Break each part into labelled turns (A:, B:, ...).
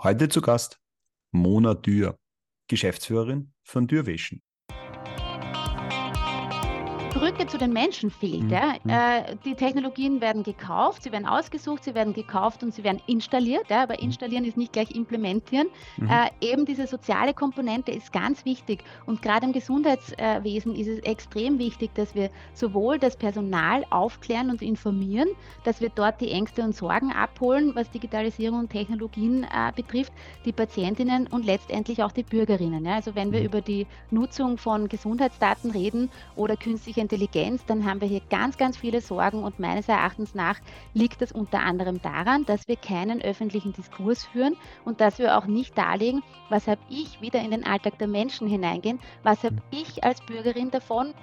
A: Heute zu Gast Mona Dürr, Geschäftsführerin von Dürrwischen.
B: Brücke zu den Menschen fehlt. Mhm. Ja. Mhm. Äh, die Technologien werden gekauft, sie werden ausgesucht, sie werden gekauft und sie werden installiert. Ja. Aber mhm. installieren ist nicht gleich implementieren. Mhm. Äh, eben diese soziale Komponente ist ganz wichtig. Und gerade im Gesundheitswesen ist es extrem wichtig, dass wir sowohl das Personal aufklären und informieren, dass wir dort die Ängste und Sorgen abholen, was Digitalisierung und Technologien äh, betrifft, die Patientinnen und letztendlich auch die Bürgerinnen. Ja. Also wenn wir mhm. über die Nutzung von Gesundheitsdaten reden oder künstliche Intelligenz, dann haben wir hier ganz, ganz viele Sorgen und meines Erachtens nach liegt das unter anderem daran, dass wir keinen öffentlichen Diskurs führen und dass wir auch nicht darlegen, was habe ich wieder in den Alltag der Menschen hineingehen, was habe ich als Bürgerin davon.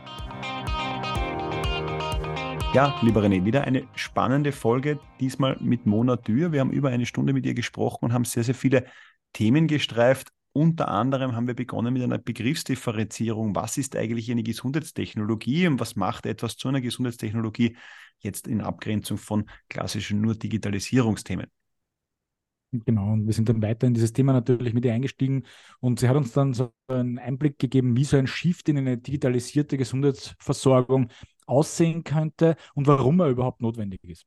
A: Ja, lieber René, wieder eine spannende Folge, diesmal mit Mona Dürr. Wir haben über eine Stunde mit ihr gesprochen und haben sehr, sehr viele Themen gestreift. Unter anderem haben wir begonnen mit einer Begriffsdifferenzierung. Was ist eigentlich eine Gesundheitstechnologie und was macht etwas zu einer Gesundheitstechnologie jetzt in Abgrenzung von klassischen nur Digitalisierungsthemen?
C: Genau, und wir sind dann weiter in dieses Thema natürlich mit ihr eingestiegen und sie hat uns dann so einen Einblick gegeben, wie so ein Shift in eine digitalisierte Gesundheitsversorgung aussehen könnte und warum er überhaupt notwendig ist.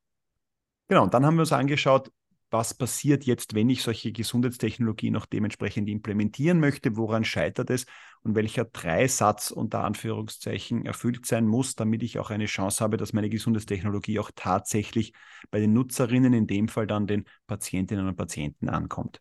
A: Genau, und dann haben wir uns angeschaut, was passiert jetzt, wenn ich solche Gesundheitstechnologie noch dementsprechend implementieren möchte, woran scheitert es und welcher Dreisatz unter Anführungszeichen erfüllt sein muss, damit ich auch eine Chance habe, dass meine Gesundheitstechnologie auch tatsächlich bei den Nutzerinnen, in dem Fall dann den Patientinnen und Patienten ankommt.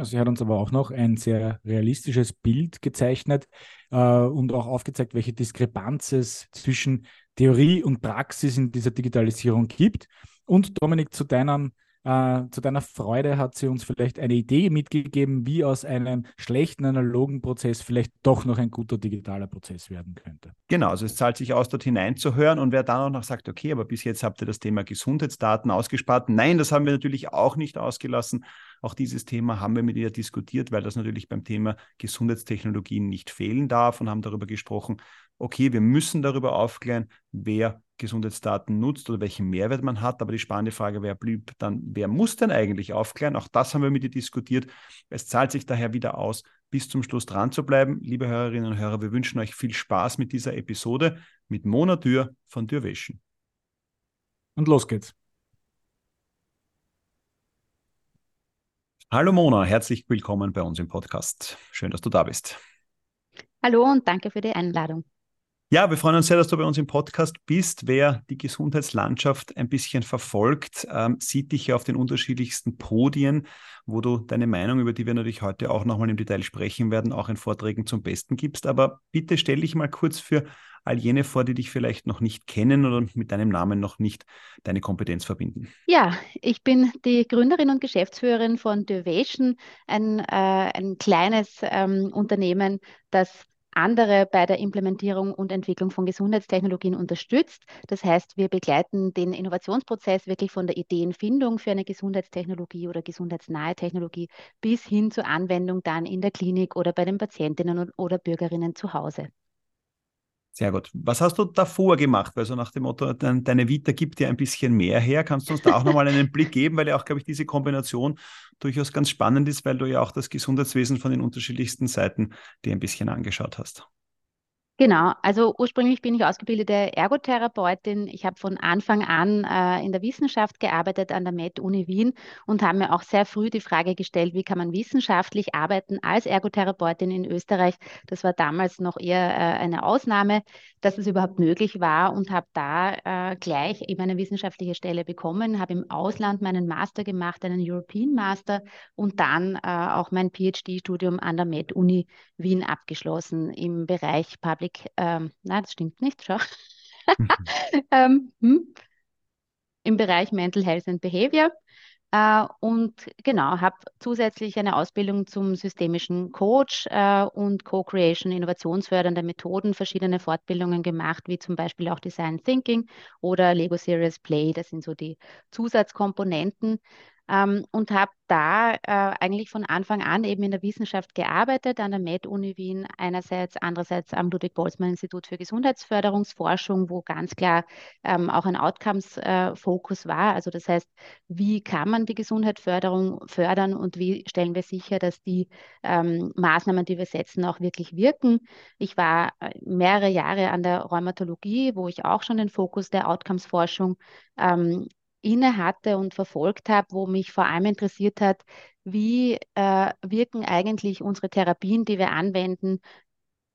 C: Sie hat uns aber auch noch ein sehr realistisches Bild gezeichnet äh, und auch aufgezeigt, welche Diskrepanz es zwischen Theorie und Praxis in dieser Digitalisierung gibt. Und Dominik, zu deinem äh, zu deiner Freude hat sie uns vielleicht eine Idee mitgegeben, wie aus einem schlechten analogen Prozess vielleicht doch noch ein guter digitaler Prozess werden könnte.
A: Genau, also es zahlt sich aus, dort hineinzuhören und wer dann auch noch sagt, okay, aber bis jetzt habt ihr das Thema Gesundheitsdaten ausgespart. Nein, das haben wir natürlich auch nicht ausgelassen. Auch dieses Thema haben wir mit ihr diskutiert, weil das natürlich beim Thema Gesundheitstechnologien nicht fehlen darf und haben darüber gesprochen, okay, wir müssen darüber aufklären, wer Gesundheitsdaten nutzt oder welchen Mehrwert man hat. Aber die spannende Frage wäre blieb dann, wer muss denn eigentlich aufklären? Auch das haben wir mit dir diskutiert. Es zahlt sich daher wieder aus, bis zum Schluss dran zu bleiben. Liebe Hörerinnen und Hörer, wir wünschen euch viel Spaß mit dieser Episode mit Mona Dürr von Dürrwäschen.
C: Und los geht's.
A: Hallo Mona, herzlich willkommen bei uns im Podcast. Schön, dass du da bist.
B: Hallo und danke für die Einladung.
A: Ja, wir freuen uns sehr, dass du bei uns im Podcast bist. Wer die Gesundheitslandschaft ein bisschen verfolgt, ähm, sieht dich ja auf den unterschiedlichsten Podien, wo du deine Meinung, über die wir natürlich heute auch nochmal im Detail sprechen werden, auch in Vorträgen zum Besten gibst. Aber bitte stell dich mal kurz für all jene vor, die dich vielleicht noch nicht kennen oder mit deinem Namen noch nicht deine Kompetenz verbinden.
B: Ja, ich bin die Gründerin und Geschäftsführerin von Dövation, ein, äh, ein kleines ähm, Unternehmen, das andere bei der Implementierung und Entwicklung von Gesundheitstechnologien unterstützt. Das heißt, wir begleiten den Innovationsprozess wirklich von der Ideenfindung für eine Gesundheitstechnologie oder gesundheitsnahe Technologie bis hin zur Anwendung dann in der Klinik oder bei den Patientinnen oder Bürgerinnen zu Hause.
A: Sehr gut. Was hast du davor gemacht? Also nach dem Motto, dein, deine Vita gibt dir ein bisschen mehr her. Kannst du uns da auch nochmal einen Blick geben, weil ja auch, glaube ich, diese Kombination durchaus ganz spannend ist, weil du ja auch das Gesundheitswesen von den unterschiedlichsten Seiten dir ein bisschen angeschaut hast.
B: Genau, also ursprünglich bin ich ausgebildete Ergotherapeutin. Ich habe von Anfang an äh, in der Wissenschaft gearbeitet an der Med-Uni Wien und habe mir auch sehr früh die Frage gestellt, wie kann man wissenschaftlich arbeiten als Ergotherapeutin in Österreich. Das war damals noch eher äh, eine Ausnahme, dass es überhaupt möglich war und habe da äh, gleich eben eine wissenschaftliche Stelle bekommen, habe im Ausland meinen Master gemacht, einen European Master und dann äh, auch mein PhD-Studium an der Med-Uni Wien abgeschlossen im Bereich Public Blick, ähm, nein, das stimmt nicht, schau. ähm, hm, Im Bereich Mental Health and Behavior. Äh, und genau, habe zusätzlich eine Ausbildung zum systemischen Coach äh, und Co-Creation, innovationsfördernde Methoden, verschiedene Fortbildungen gemacht, wie zum Beispiel auch Design Thinking oder Lego Serious Play. Das sind so die Zusatzkomponenten. Ähm, und habe da äh, eigentlich von Anfang an eben in der Wissenschaft gearbeitet, an der Med-Uni Wien einerseits, andererseits am Ludwig-Boltzmann-Institut für Gesundheitsförderungsforschung, wo ganz klar ähm, auch ein Outcomes-Fokus äh, war. Also das heißt, wie kann man die Gesundheitsförderung fördern und wie stellen wir sicher, dass die ähm, Maßnahmen, die wir setzen, auch wirklich wirken. Ich war äh, mehrere Jahre an der Rheumatologie, wo ich auch schon den Fokus der Outcomes-Forschung ähm, inne hatte und verfolgt habe, wo mich vor allem interessiert hat, wie äh, wirken eigentlich unsere Therapien, die wir anwenden,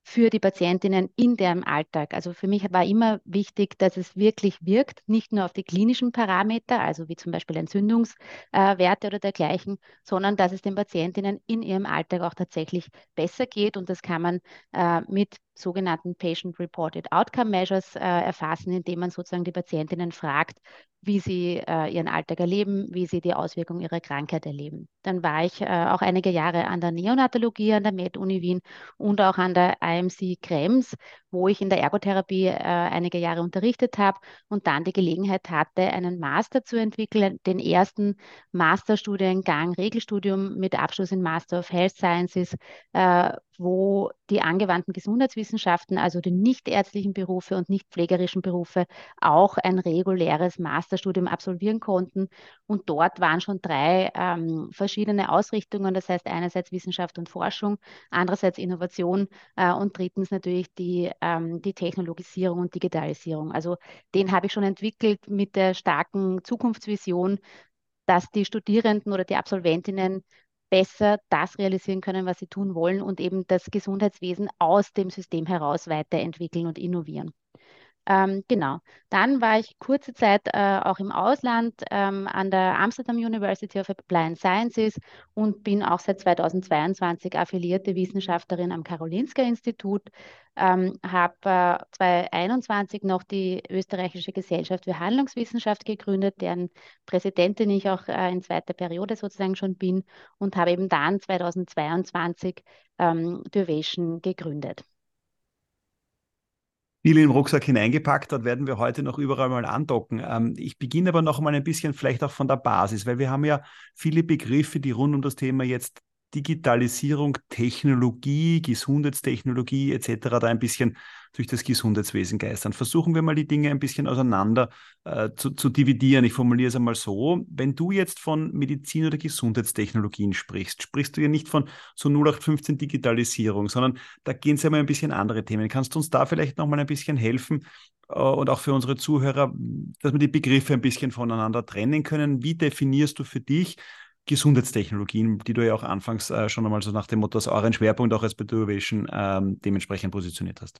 B: für die Patientinnen in deren Alltag. Also für mich war immer wichtig, dass es wirklich wirkt, nicht nur auf die klinischen Parameter, also wie zum Beispiel Entzündungswerte äh, oder dergleichen, sondern dass es den Patientinnen in ihrem Alltag auch tatsächlich besser geht. Und das kann man äh, mit sogenannten Patient-Reported Outcome Measures äh, erfassen, indem man sozusagen die Patientinnen fragt, wie sie äh, ihren Alltag erleben, wie sie die Auswirkungen ihrer Krankheit erleben. Dann war ich äh, auch einige Jahre an der Neonatologie an der Med-Uni Wien und auch an der IMC Krems, wo ich in der Ergotherapie äh, einige Jahre unterrichtet habe und dann die Gelegenheit hatte, einen Master zu entwickeln, den ersten Masterstudiengang, Regelstudium mit Abschluss in Master of Health Sciences, äh, wo die angewandten Gesundheitswissenschaften, also die nichtärztlichen Berufe und nicht pflegerischen Berufe, auch ein reguläres Masterstudium absolvieren konnten. Und dort waren schon drei ähm, verschiedene Ausrichtungen, das heißt einerseits Wissenschaft und Forschung, andererseits Innovation äh, und drittens natürlich die, ähm, die Technologisierung und Digitalisierung. Also den habe ich schon entwickelt mit der starken Zukunftsvision, dass die Studierenden oder die Absolventinnen besser das realisieren können, was sie tun wollen und eben das Gesundheitswesen aus dem System heraus weiterentwickeln und innovieren. Ähm, genau. Dann war ich kurze Zeit äh, auch im Ausland ähm, an der Amsterdam University of Applied Sciences und bin auch seit 2022 affiliierte Wissenschaftlerin am Karolinska Institut. Ähm, habe äh, 2021 noch die Österreichische Gesellschaft für Handlungswissenschaft gegründet, deren Präsidentin ich auch äh, in zweiter Periode sozusagen schon bin und habe eben dann 2022 ähm, Duration gegründet
A: in den Rucksack hineingepackt hat, werden wir heute noch überall mal andocken. Ähm, ich beginne aber noch mal ein bisschen vielleicht auch von der Basis, weil wir haben ja viele Begriffe, die rund um das Thema jetzt Digitalisierung, Technologie, Gesundheitstechnologie etc. da ein bisschen durch das Gesundheitswesen geistern. Versuchen wir mal die Dinge ein bisschen auseinander äh, zu, zu, dividieren. Ich formuliere es einmal so. Wenn du jetzt von Medizin oder Gesundheitstechnologien sprichst, sprichst du ja nicht von so 0815 Digitalisierung, sondern da gehen es ja mal ein bisschen andere Themen. Kannst du uns da vielleicht noch mal ein bisschen helfen, äh, und auch für unsere Zuhörer, dass wir die Begriffe ein bisschen voneinander trennen können. Wie definierst du für dich Gesundheitstechnologien, die du ja auch anfangs äh, schon einmal so nach dem Motto, dass euren Schwerpunkt auch als Beduration ähm, dementsprechend positioniert hast.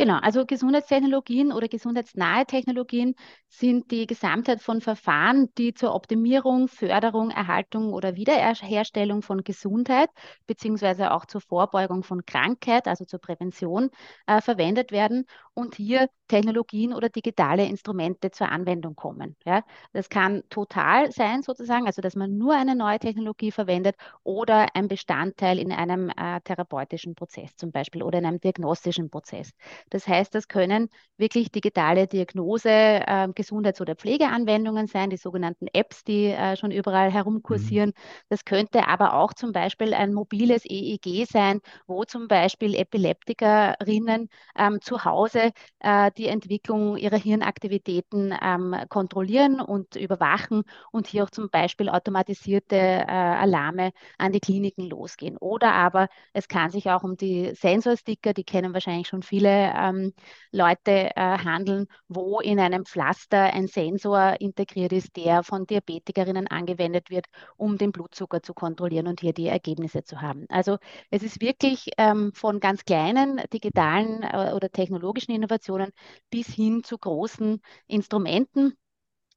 B: Genau, also Gesundheitstechnologien oder gesundheitsnahe Technologien sind die Gesamtheit von Verfahren, die zur Optimierung, Förderung, Erhaltung oder Wiederherstellung von Gesundheit beziehungsweise auch zur Vorbeugung von Krankheit, also zur Prävention, äh, verwendet werden und hier Technologien oder digitale Instrumente zur Anwendung kommen. Ja, das kann total sein sozusagen, also dass man nur eine neue Technologie verwendet oder ein Bestandteil in einem äh, therapeutischen Prozess zum Beispiel oder in einem diagnostischen Prozess. Das heißt, das können wirklich digitale Diagnose, äh, Gesundheits- oder Pflegeanwendungen sein, die sogenannten Apps, die äh, schon überall herumkursieren. Mhm. Das könnte aber auch zum Beispiel ein mobiles EEG sein, wo zum Beispiel Epileptikerinnen ähm, zu Hause äh, die Entwicklung ihrer Hirnaktivitäten ähm, kontrollieren und überwachen und hier auch zum Beispiel automatisierte äh, Alarme an die Kliniken losgehen. Oder aber es kann sich auch um die Sensorsticker, die kennen wahrscheinlich schon viele ähm, Leute, äh, handeln, wo in einem Pflaster ein Sensor integriert ist, der von Diabetikerinnen angewendet wird, um den Blutzucker zu kontrollieren und hier die Ergebnisse zu haben. Also es ist wirklich ähm, von ganz kleinen digitalen äh, oder technologischen Innovationen bis hin zu großen Instrumenten.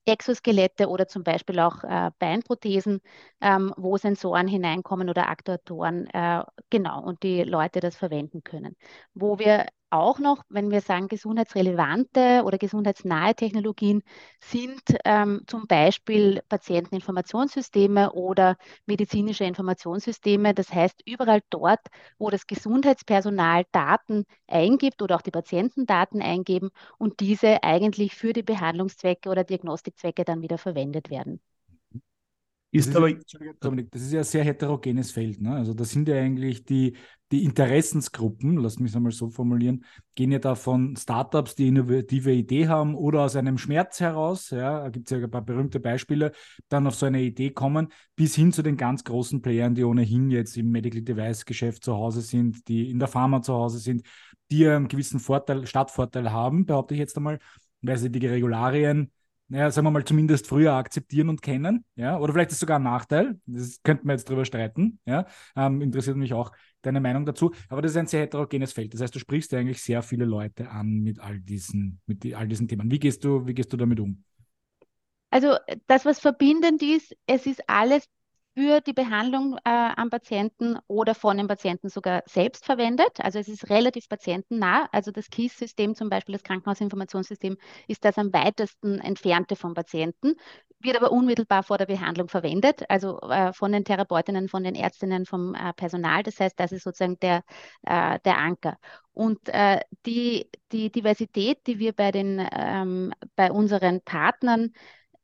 B: Exoskelette oder zum Beispiel auch äh, Beinprothesen, ähm, wo Sensoren hineinkommen oder Aktuatoren, äh, genau, und die Leute das verwenden können. Wo wir auch noch, wenn wir sagen gesundheitsrelevante oder gesundheitsnahe Technologien, sind ähm, zum Beispiel Patienteninformationssysteme oder medizinische Informationssysteme. Das heißt, überall dort, wo das Gesundheitspersonal Daten eingibt oder auch die Patienten Daten eingeben und diese eigentlich für die Behandlungszwecke oder Diagnostikzwecke dann wieder verwendet werden.
C: Ist das, aber, ist, das ist ja ein sehr heterogenes Feld. Ne? Also da sind ja eigentlich die, die Interessensgruppen, lass mich es einmal so formulieren, gehen ja da von Startups, die innovative Idee haben oder aus einem Schmerz heraus, ja, da gibt es ja ein paar berühmte Beispiele, dann auf so eine Idee kommen, bis hin zu den ganz großen Playern, die ohnehin jetzt im Medical Device Geschäft zu Hause sind, die in der Pharma zu Hause sind, die einen gewissen Vorteil, Stadtvorteil haben, behaupte ich jetzt einmal, weil sie die Regularien naja, sagen wir mal, zumindest früher akzeptieren und kennen, ja, oder vielleicht ist es sogar ein Nachteil, das könnten wir jetzt drüber streiten, ja, ähm, interessiert mich auch deine Meinung dazu, aber das ist ein sehr heterogenes Feld, das heißt, du sprichst ja eigentlich sehr viele Leute an mit all diesen, mit die, all diesen Themen. Wie gehst du, wie gehst du damit um?
B: Also das, was verbindend ist, es ist alles für die Behandlung äh, am Patienten oder von den Patienten sogar selbst verwendet. Also es ist relativ patientennah. Also das KISS-System zum Beispiel, das Krankenhausinformationssystem, ist das am weitesten entfernte vom Patienten, wird aber unmittelbar vor der Behandlung verwendet, also äh, von den Therapeutinnen, von den Ärztinnen, vom äh, Personal. Das heißt, das ist sozusagen der, äh, der Anker. Und äh, die, die Diversität, die wir bei, den, ähm, bei unseren Partnern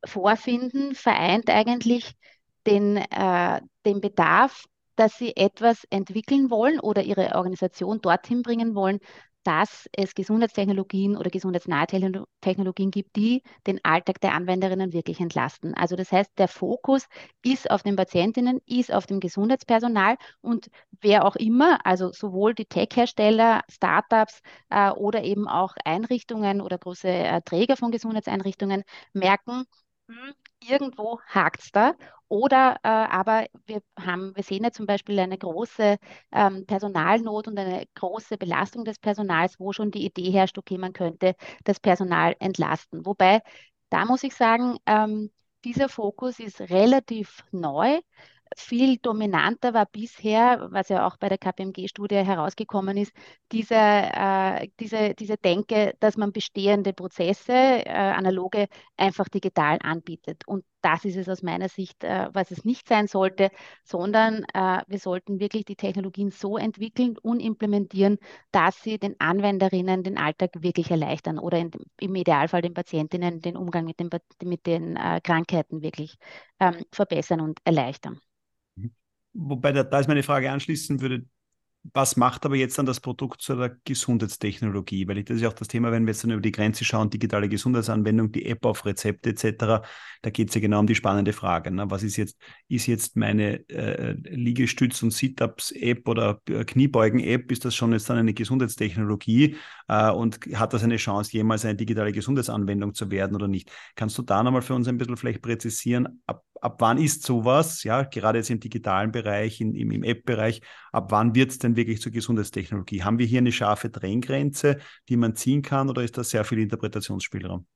B: vorfinden, vereint eigentlich den, äh, den Bedarf, dass sie etwas entwickeln wollen oder ihre Organisation dorthin bringen wollen, dass es Gesundheitstechnologien oder gesundheitsnahe Technologien gibt, die den Alltag der Anwenderinnen wirklich entlasten. Also das heißt, der Fokus ist auf den Patientinnen, ist auf dem Gesundheitspersonal und wer auch immer, also sowohl die Tech-Hersteller, Startups äh, oder eben auch Einrichtungen oder große äh, Träger von Gesundheitseinrichtungen merken, hm, irgendwo hakt es da. Oder äh, aber wir haben, wir sehen ja zum Beispiel eine große ähm, Personalnot und eine große Belastung des Personals, wo schon die Idee herrscht, okay, man könnte das Personal entlasten. Wobei, da muss ich sagen, ähm, dieser Fokus ist relativ neu viel dominanter war bisher, was ja auch bei der KPMG-Studie herausgekommen ist, diese, äh, diese, diese Denke, dass man bestehende Prozesse, äh, analoge, einfach digital anbietet. Und das ist es aus meiner Sicht, äh, was es nicht sein sollte, sondern äh, wir sollten wirklich die Technologien so entwickeln und implementieren, dass sie den Anwenderinnen den Alltag wirklich erleichtern oder in, im Idealfall den Patientinnen den Umgang mit den, mit den äh, Krankheiten wirklich ähm, verbessern und erleichtern.
A: Wobei da, da ist meine Frage anschließen würde, was macht aber jetzt dann das Produkt zu der Gesundheitstechnologie? Weil das ist ja auch das Thema, wenn wir jetzt dann über die Grenze schauen, digitale Gesundheitsanwendung, die App auf Rezepte etc., da geht es ja genau um die spannende Frage. Ne? Was ist jetzt, ist jetzt meine äh, Liegestütz- und Sit-Ups-App oder äh, Kniebeugen-App, ist das schon jetzt dann eine Gesundheitstechnologie äh, und hat das eine Chance, jemals eine digitale Gesundheitsanwendung zu werden oder nicht? Kannst du da nochmal für uns ein bisschen vielleicht präzisieren, ab ab wann ist sowas, ja, gerade jetzt im digitalen Bereich, in, im, im App-Bereich, ab wann wird es denn wirklich zur Gesundheitstechnologie? Haben wir hier eine scharfe Trenngrenze, die man ziehen kann, oder ist da sehr viel Interpretationsspielraum?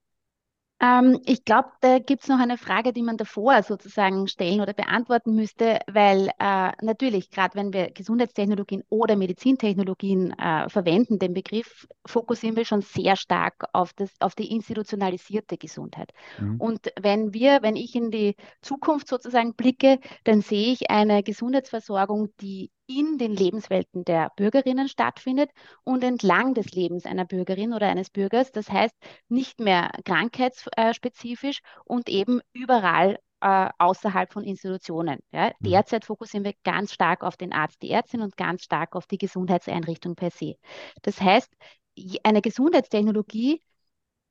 B: Ähm, ich glaube, da gibt es noch eine Frage, die man davor sozusagen stellen oder beantworten müsste, weil äh, natürlich, gerade wenn wir Gesundheitstechnologien oder Medizintechnologien äh, verwenden, den Begriff fokussieren wir schon sehr stark auf, das, auf die institutionalisierte Gesundheit. Mhm. Und wenn wir, wenn ich in die Zukunft sozusagen blicke, dann sehe ich eine Gesundheitsversorgung, die in den Lebenswelten der Bürgerinnen stattfindet und entlang des Lebens einer Bürgerin oder eines Bürgers. Das heißt, nicht mehr krankheitsspezifisch und eben überall äh, außerhalb von Institutionen. Ja. Mhm. Derzeit fokussieren wir ganz stark auf den Arzt, die Ärztin und ganz stark auf die Gesundheitseinrichtung per se. Das heißt, eine Gesundheitstechnologie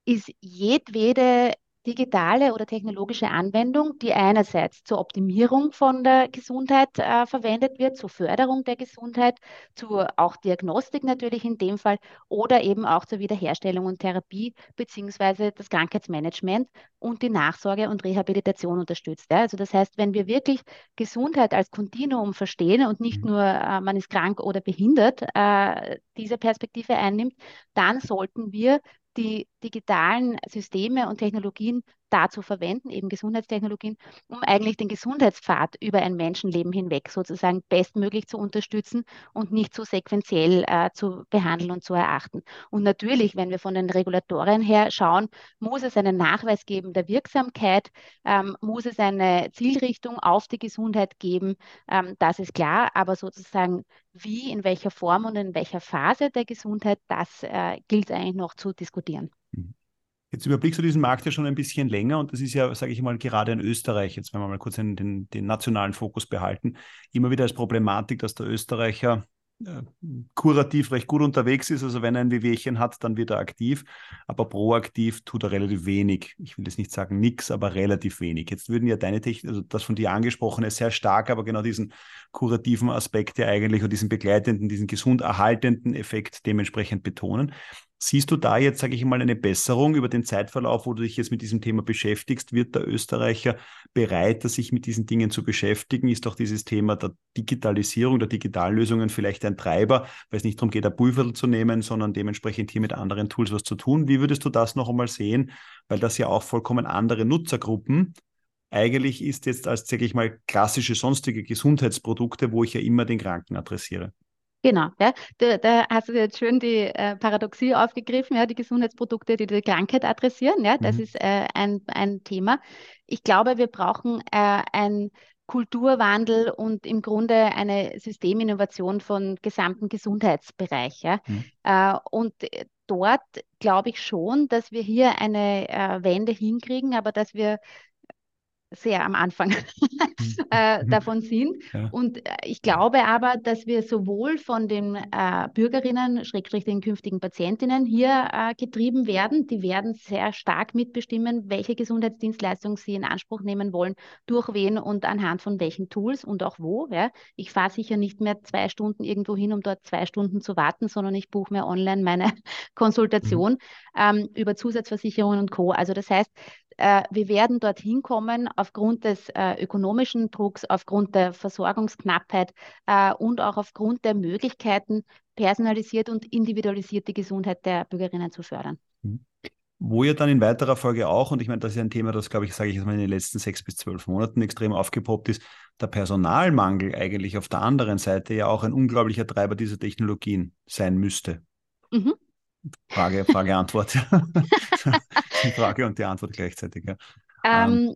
B: ist jedwede digitale oder technologische Anwendung, die einerseits zur Optimierung von der Gesundheit äh, verwendet wird, zur Förderung der Gesundheit, zur auch Diagnostik natürlich in dem Fall oder eben auch zur Wiederherstellung und Therapie beziehungsweise das Krankheitsmanagement und die Nachsorge und Rehabilitation unterstützt. Ja. Also das heißt, wenn wir wirklich Gesundheit als Kontinuum verstehen und nicht mhm. nur äh, man ist krank oder behindert, äh, diese Perspektive einnimmt, dann sollten wir die digitalen Systeme und Technologien dazu verwenden, eben Gesundheitstechnologien, um eigentlich den Gesundheitspfad über ein Menschenleben hinweg sozusagen bestmöglich zu unterstützen und nicht so sequenziell äh, zu behandeln und zu erachten. Und natürlich, wenn wir von den Regulatorien her schauen, muss es einen Nachweis geben der Wirksamkeit, ähm, muss es eine Zielrichtung auf die Gesundheit geben, ähm, das ist klar, aber sozusagen wie, in welcher Form und in welcher Phase der Gesundheit, das äh, gilt eigentlich noch zu diskutieren.
A: Jetzt überblickst du diesen Markt ja schon ein bisschen länger und das ist ja, sage ich mal, gerade in Österreich, jetzt wenn wir mal kurz den, den, den nationalen Fokus behalten, immer wieder als Problematik, dass der Österreicher äh, kurativ recht gut unterwegs ist. Also wenn er ein Wehwehchen hat, dann wird er aktiv. Aber proaktiv tut er relativ wenig. Ich will jetzt nicht sagen nichts, aber relativ wenig. Jetzt würden ja deine Technik, also das von dir angesprochene, sehr stark, aber genau diesen kurativen Aspekt ja eigentlich und diesen begleitenden, diesen gesund erhaltenden Effekt dementsprechend betonen. Siehst du da jetzt, sage ich mal, eine Besserung über den Zeitverlauf, wo du dich jetzt mit diesem Thema beschäftigst? Wird der Österreicher bereiter, sich mit diesen Dingen zu beschäftigen? Ist doch dieses Thema der Digitalisierung, der Digitallösungen vielleicht ein Treiber, weil es nicht darum geht, ein Pulver zu nehmen, sondern dementsprechend hier mit anderen Tools was zu tun? Wie würdest du das noch einmal sehen? Weil das ja auch vollkommen andere Nutzergruppen eigentlich ist jetzt als, sage ich mal, klassische sonstige Gesundheitsprodukte, wo ich ja immer den Kranken adressiere.
B: Genau, ja. Da, da, hast du jetzt schön die äh, Paradoxie aufgegriffen, ja, die Gesundheitsprodukte, die die Krankheit adressieren. Ja, das mhm. ist äh, ein, ein Thema. Ich glaube, wir brauchen äh, ein Kulturwandel und im Grunde eine Systeminnovation von gesamten Gesundheitsbereich. Ja. Mhm. Äh, und dort glaube ich schon, dass wir hier eine äh, Wende hinkriegen, aber dass wir sehr am Anfang mhm. äh, davon sind. Ja. Und äh, ich glaube aber, dass wir sowohl von den äh, Bürgerinnen, Schrägstrich den künftigen Patientinnen hier äh, getrieben werden. Die werden sehr stark mitbestimmen, welche Gesundheitsdienstleistung sie in Anspruch nehmen wollen, durch wen und anhand von welchen Tools und auch wo. Ja. Ich fahre sicher nicht mehr zwei Stunden irgendwo hin, um dort zwei Stunden zu warten, sondern ich buche mir online meine Konsultation mhm. ähm, über Zusatzversicherungen und Co. Also das heißt, äh, wir werden dorthin kommen aufgrund des äh, ökonomischen Drucks, aufgrund der Versorgungsknappheit äh, und auch aufgrund der Möglichkeiten, personalisiert und individualisiert die Gesundheit der Bürgerinnen zu fördern. Mhm.
A: Wo ja dann in weiterer Folge auch, und ich meine, das ist ein Thema, das, glaube ich, sage ich jetzt mal in den letzten sechs bis zwölf Monaten extrem aufgepoppt ist, der Personalmangel eigentlich auf der anderen Seite ja auch ein unglaublicher Treiber dieser Technologien sein müsste. Mhm. Frage, Frage, Antwort. die Frage und die Antwort gleichzeitig. Ja,
B: ähm, ähm,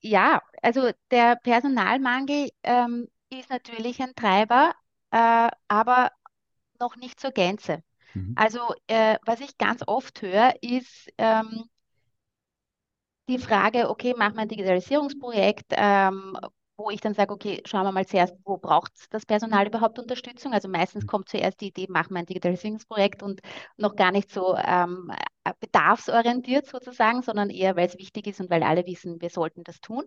B: ja also der Personalmangel ähm, ist natürlich ein Treiber, äh, aber noch nicht zur Gänze. Mhm. Also äh, was ich ganz oft höre, ist ähm, die Frage, okay, machen wir ein Digitalisierungsprojekt, ähm, wo ich dann sage, okay, schauen wir mal zuerst, wo braucht das Personal überhaupt Unterstützung? Also meistens mhm. kommt zuerst die Idee, machen wir ein Digitalisierungsprojekt und noch gar nicht so ähm, bedarfsorientiert sozusagen, sondern eher, weil es wichtig ist und weil alle wissen, wir sollten das tun.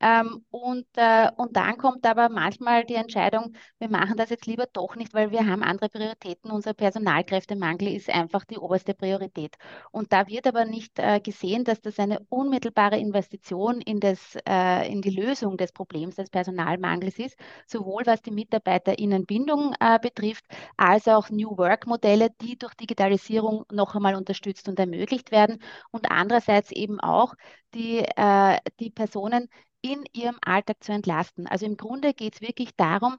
B: Ähm, und, äh, und dann kommt aber manchmal die Entscheidung, wir machen das jetzt lieber doch nicht, weil wir haben andere Prioritäten. Unser Personalkräftemangel ist einfach die oberste Priorität. Und da wird aber nicht äh, gesehen, dass das eine unmittelbare Investition in, das, äh, in die Lösung des Problems des Personalmangels ist, sowohl was die MitarbeiterInnenbindung äh, betrifft, als auch New Work-Modelle, die durch Digitalisierung noch einmal unterstützt und ermöglicht werden. Und andererseits eben auch die, äh, die Personen in ihrem Alltag zu entlasten. Also im Grunde geht es wirklich darum,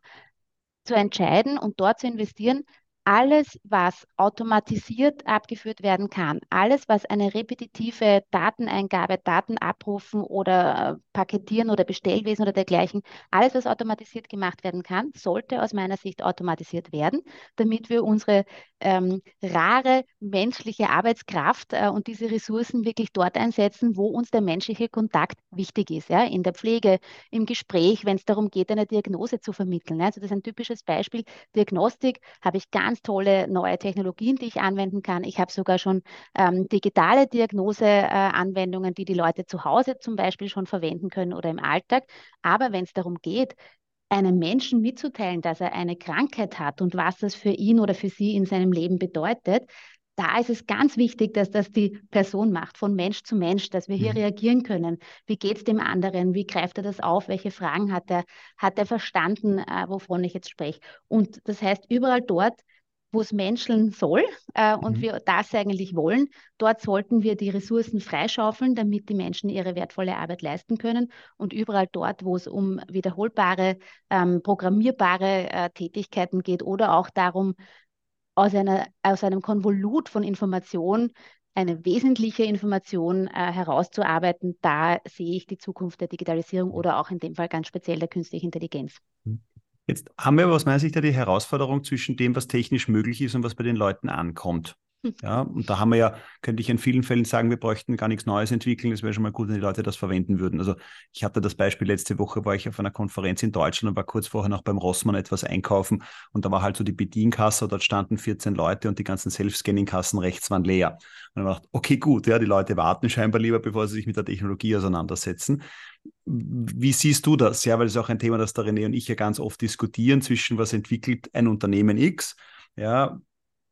B: zu entscheiden und dort zu investieren, alles, was automatisiert abgeführt werden kann, alles, was eine repetitive Dateneingabe, Daten abrufen oder äh, paketieren oder Bestellwesen oder dergleichen, alles, was automatisiert gemacht werden kann, sollte aus meiner Sicht automatisiert werden, damit wir unsere ähm, rare menschliche Arbeitskraft äh, und diese Ressourcen wirklich dort einsetzen, wo uns der menschliche Kontakt wichtig ist, ja, in der Pflege, im Gespräch, wenn es darum geht, eine Diagnose zu vermitteln. Also das ist ein typisches Beispiel. Diagnostik habe ich ganz ganz tolle neue Technologien, die ich anwenden kann. Ich habe sogar schon ähm, digitale Diagnoseanwendungen, äh, die die Leute zu Hause zum Beispiel schon verwenden können oder im Alltag. Aber wenn es darum geht, einem Menschen mitzuteilen, dass er eine Krankheit hat und was das für ihn oder für sie in seinem Leben bedeutet, da ist es ganz wichtig, dass das die Person macht, von Mensch zu Mensch, dass wir hier mhm. reagieren können. Wie geht es dem anderen? Wie greift er das auf? Welche Fragen hat er? Hat er verstanden, äh, wovon ich jetzt spreche? Und das heißt, überall dort, wo es menscheln soll äh, und mhm. wir das eigentlich wollen. Dort sollten wir die Ressourcen freischaufeln, damit die Menschen ihre wertvolle Arbeit leisten können. Und überall dort, wo es um wiederholbare, ähm, programmierbare äh, Tätigkeiten geht oder auch darum, aus, einer, aus einem Konvolut von Informationen eine wesentliche Information äh, herauszuarbeiten, da sehe ich die Zukunft der Digitalisierung oder auch in dem Fall ganz speziell der künstlichen Intelligenz.
A: Jetzt haben wir aus meiner Sicht ja die Herausforderung zwischen dem, was technisch möglich ist und was bei den Leuten ankommt. Ja, und da haben wir ja, könnte ich in vielen Fällen sagen, wir bräuchten gar nichts Neues entwickeln. Es wäre schon mal gut, wenn die Leute das verwenden würden. Also ich hatte das Beispiel letzte Woche, war ich auf einer Konferenz in Deutschland und war kurz vorher noch beim Rossmann etwas einkaufen und da war halt so die Bedienkasse, dort standen 14 Leute und die ganzen Self-Scanning-Kassen rechts waren leer. Und dann dachte okay, gut, ja, die Leute warten scheinbar lieber, bevor sie sich mit der Technologie auseinandersetzen. Wie siehst du das? Ja, weil es ist auch ein Thema, das der René und ich ja ganz oft diskutieren zwischen was entwickelt ein Unternehmen X, ja,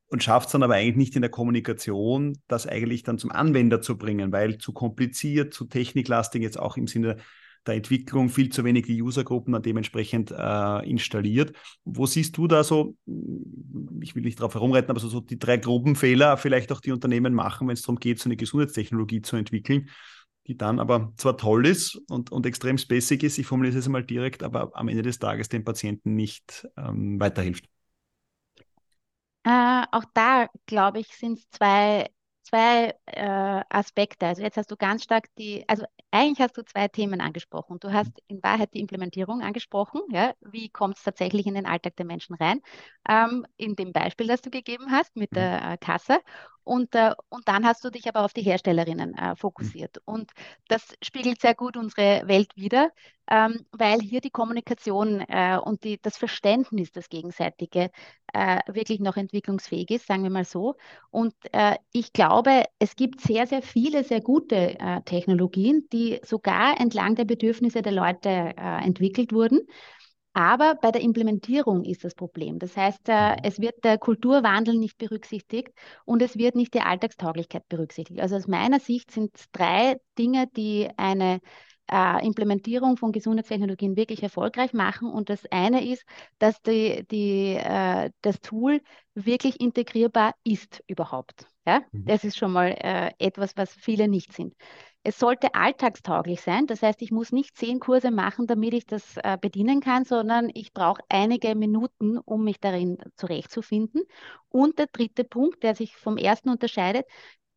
A: und schafft es dann aber eigentlich nicht in der Kommunikation, das eigentlich dann zum Anwender zu bringen, weil zu kompliziert, zu techniklastig, jetzt auch im Sinne der Entwicklung viel zu wenig die Usergruppen dann dementsprechend äh, installiert. Wo siehst du da so, ich will nicht darauf herumreiten, aber so, so die drei Gruppenfehler vielleicht auch die Unternehmen machen, wenn es darum geht, so eine Gesundheitstechnologie zu entwickeln, die dann aber zwar toll ist und, und extrem basic ist, ich formuliere es mal direkt, aber am Ende des Tages dem Patienten nicht ähm, weiterhilft.
B: Äh, auch da, glaube ich, sind es zwei, zwei äh, Aspekte. Also jetzt hast du ganz stark die, also eigentlich hast du zwei Themen angesprochen. Du hast in Wahrheit die Implementierung angesprochen. Ja? Wie kommt es tatsächlich in den Alltag der Menschen rein? Ähm, in dem Beispiel, das du gegeben hast mit der äh, Kasse. Und, äh, und dann hast du dich aber auf die Herstellerinnen äh, fokussiert. Und das spiegelt sehr gut unsere Welt wider, ähm, weil hier die Kommunikation äh, und die, das Verständnis, das gegenseitige, äh, wirklich noch entwicklungsfähig ist, sagen wir mal so. Und äh, ich glaube, es gibt sehr, sehr viele, sehr gute äh, Technologien, die sogar entlang der Bedürfnisse der Leute entwickelt wurden. Aber bei der Implementierung ist das Problem. Das heißt, äh, mhm. es wird der Kulturwandel nicht berücksichtigt und es wird nicht die Alltagstauglichkeit berücksichtigt. Also aus meiner Sicht sind es drei Dinge, die eine äh, Implementierung von Gesundheitstechnologien wirklich erfolgreich machen. Und das eine ist, dass die, die, äh, das Tool wirklich integrierbar ist überhaupt. Ja? Mhm. Das ist schon mal äh, etwas, was viele nicht sind. Es sollte alltagstauglich sein. Das heißt, ich muss nicht zehn Kurse machen, damit ich das äh, bedienen kann, sondern ich brauche einige Minuten, um mich darin zurechtzufinden. Und der dritte Punkt, der sich vom ersten unterscheidet,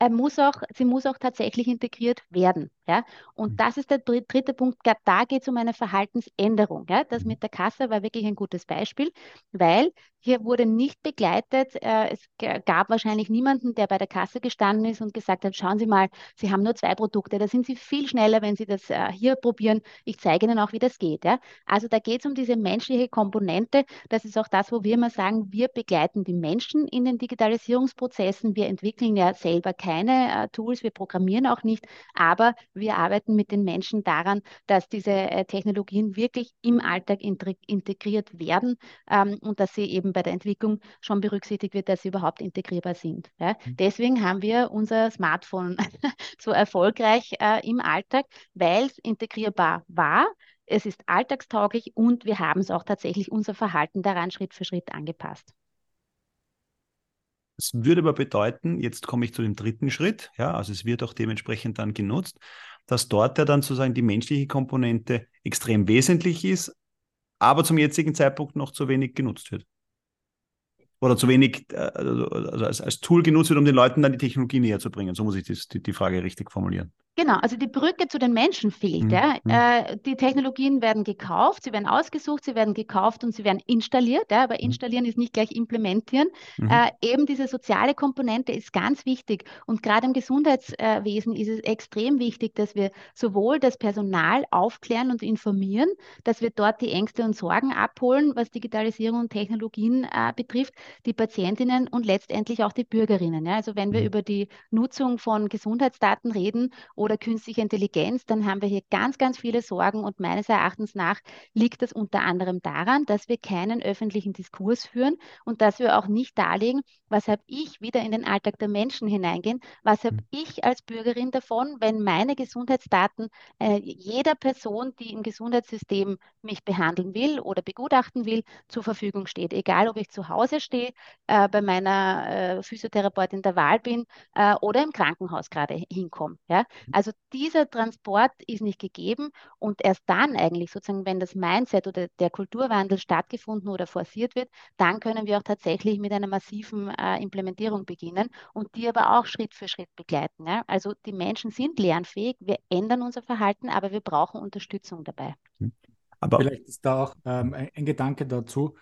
B: er muss auch, sie muss auch tatsächlich integriert werden. Ja? Und mhm. das ist der dritte Punkt. Da geht es um eine Verhaltensänderung. Ja? Das mhm. mit der Kasse war wirklich ein gutes Beispiel, weil hier wurde nicht begleitet. Äh, es gab wahrscheinlich niemanden, der bei der Kasse gestanden ist und gesagt hat, schauen Sie mal, Sie haben nur zwei Produkte. Da sind Sie viel schneller, wenn Sie das äh, hier probieren. Ich zeige Ihnen auch, wie das geht. Ja? Also da geht es um diese menschliche Komponente. Das ist auch das, wo wir immer sagen, wir begleiten die Menschen in den Digitalisierungsprozessen. Wir entwickeln ja selber keine keine äh, Tools, wir programmieren auch nicht, aber wir arbeiten mit den Menschen daran, dass diese äh, Technologien wirklich im Alltag integriert werden ähm, und dass sie eben bei der Entwicklung schon berücksichtigt wird, dass sie überhaupt integrierbar sind. Ja? Mhm. Deswegen haben wir unser Smartphone so erfolgreich äh, im Alltag, weil es integrierbar war. Es ist alltagstauglich und wir haben es auch tatsächlich unser Verhalten daran Schritt für Schritt angepasst.
A: Es würde aber bedeuten, jetzt komme ich zu dem dritten Schritt, ja, also es wird auch dementsprechend dann genutzt, dass dort ja dann sozusagen die menschliche Komponente extrem wesentlich ist, aber zum jetzigen Zeitpunkt noch zu wenig genutzt wird. Oder zu wenig äh, also, also als, als, Tool genutzt wird, um den Leuten dann die Technologie näher zu bringen. So muss ich das, die, die Frage richtig formulieren.
B: Genau, also die Brücke zu den Menschen fehlt. Mhm. Ja. Mhm. Äh, die Technologien werden gekauft, sie werden ausgesucht, sie werden gekauft und sie werden installiert. Ja, aber mhm. installieren ist nicht gleich implementieren. Mhm. Äh, eben diese soziale Komponente ist ganz wichtig. Und gerade im Gesundheitswesen ist es extrem wichtig, dass wir sowohl das Personal aufklären und informieren, dass wir dort die Ängste und Sorgen abholen, was Digitalisierung und Technologien äh, betrifft, die Patientinnen und letztendlich auch die Bürgerinnen. Ja. Also wenn wir mhm. über die Nutzung von Gesundheitsdaten reden oder oder künstliche Intelligenz, dann haben wir hier ganz, ganz viele Sorgen und meines Erachtens nach liegt das unter anderem daran, dass wir keinen öffentlichen Diskurs führen und dass wir auch nicht darlegen, was habe ich wieder in den Alltag der Menschen hineingehen, was habe hm. ich als Bürgerin davon, wenn meine Gesundheitsdaten äh, jeder Person, die im Gesundheitssystem mich behandeln will oder begutachten will, zur Verfügung steht. Egal, ob ich zu Hause stehe, äh, bei meiner äh, Physiotherapeutin der Wahl bin äh, oder im Krankenhaus gerade hinkomme. Ja? Also dieser Transport ist nicht gegeben und erst dann eigentlich sozusagen, wenn das Mindset oder der Kulturwandel stattgefunden oder forciert wird, dann können wir auch tatsächlich mit einer massiven äh, Implementierung beginnen und die aber auch Schritt für Schritt begleiten. Ja? Also die Menschen sind lernfähig, wir ändern unser Verhalten, aber wir brauchen Unterstützung dabei.
C: Aber Vielleicht ist da auch ähm, ein, ein Gedanke dazu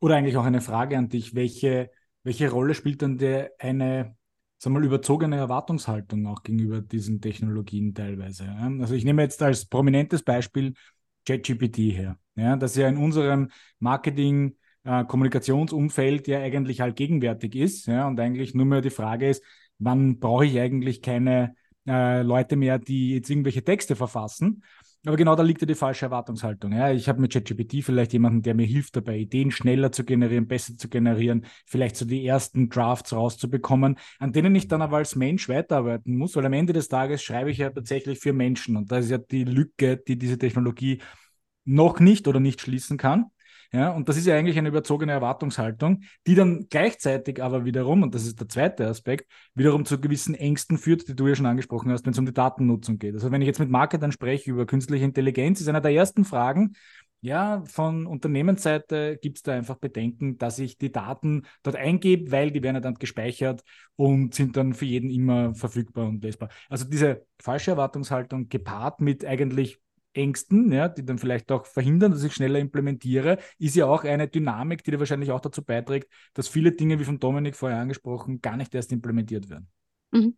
C: oder eigentlich auch eine Frage an dich, welche, welche Rolle spielt dann der, eine sagen wir mal, überzogene Erwartungshaltung auch gegenüber diesen Technologien teilweise. Also ich nehme jetzt als prominentes Beispiel ChatGPT her. Ja, das ja in unserem Marketing, äh, Kommunikationsumfeld ja eigentlich halt gegenwärtig ist. Ja, und eigentlich nur mehr die Frage ist, wann brauche ich eigentlich keine äh, Leute mehr, die jetzt irgendwelche Texte verfassen. Aber genau da liegt ja die falsche Erwartungshaltung. Ja, ich habe mit ChatGPT vielleicht jemanden, der mir hilft dabei, Ideen schneller zu generieren, besser zu generieren, vielleicht so die ersten Drafts rauszubekommen, an denen ich dann aber als Mensch weiterarbeiten muss, weil am Ende des Tages schreibe ich ja tatsächlich für Menschen. Und das ist ja die Lücke, die diese Technologie noch nicht oder nicht schließen kann. Ja, und das ist ja eigentlich eine überzogene Erwartungshaltung, die dann gleichzeitig aber wiederum, und das ist der zweite Aspekt, wiederum zu gewissen Ängsten führt, die du ja schon angesprochen hast, wenn es um die Datennutzung geht. Also wenn ich jetzt mit Marketern spreche über künstliche Intelligenz, ist einer der ersten Fragen, ja, von Unternehmensseite gibt es da einfach Bedenken, dass ich die Daten dort eingebe, weil die werden dann gespeichert und sind dann für jeden immer verfügbar und lesbar. Also diese falsche Erwartungshaltung gepaart mit eigentlich Ängsten, ja, die dann vielleicht auch verhindern, dass ich schneller implementiere, ist ja auch eine Dynamik, die da wahrscheinlich auch dazu beiträgt, dass viele Dinge, wie von Dominik vorher angesprochen, gar nicht erst implementiert werden.
B: Mhm.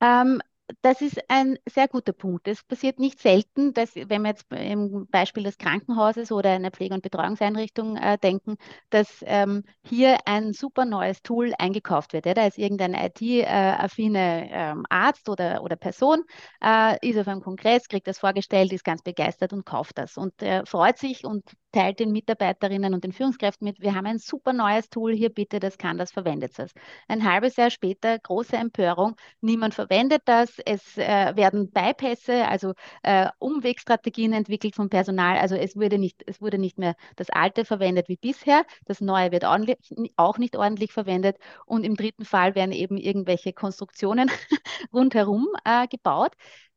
B: Ähm, das ist ein sehr guter Punkt. Es passiert nicht selten, dass, wenn wir jetzt im Beispiel des Krankenhauses oder einer Pflege- und Betreuungseinrichtung äh, denken, dass ähm, hier ein super neues Tool eingekauft wird. Ja? Da ist irgendein IT-affine ähm, Arzt oder, oder Person, äh, ist auf einem Kongress, kriegt das vorgestellt, ist ganz begeistert und kauft das und äh, freut sich und teilt den Mitarbeiterinnen und den Führungskräften mit, wir haben ein super neues Tool, hier bitte, das kann das, verwendet es. Ein halbes Jahr später, große Empörung, niemand verwendet das, es äh, werden Bypässe, also äh, Umwegstrategien entwickelt vom Personal, also es wurde, nicht, es wurde nicht mehr das Alte verwendet wie bisher, das Neue wird auch nicht ordentlich verwendet und im dritten Fall werden eben irgendwelche Konstruktionen rundherum äh, gebaut.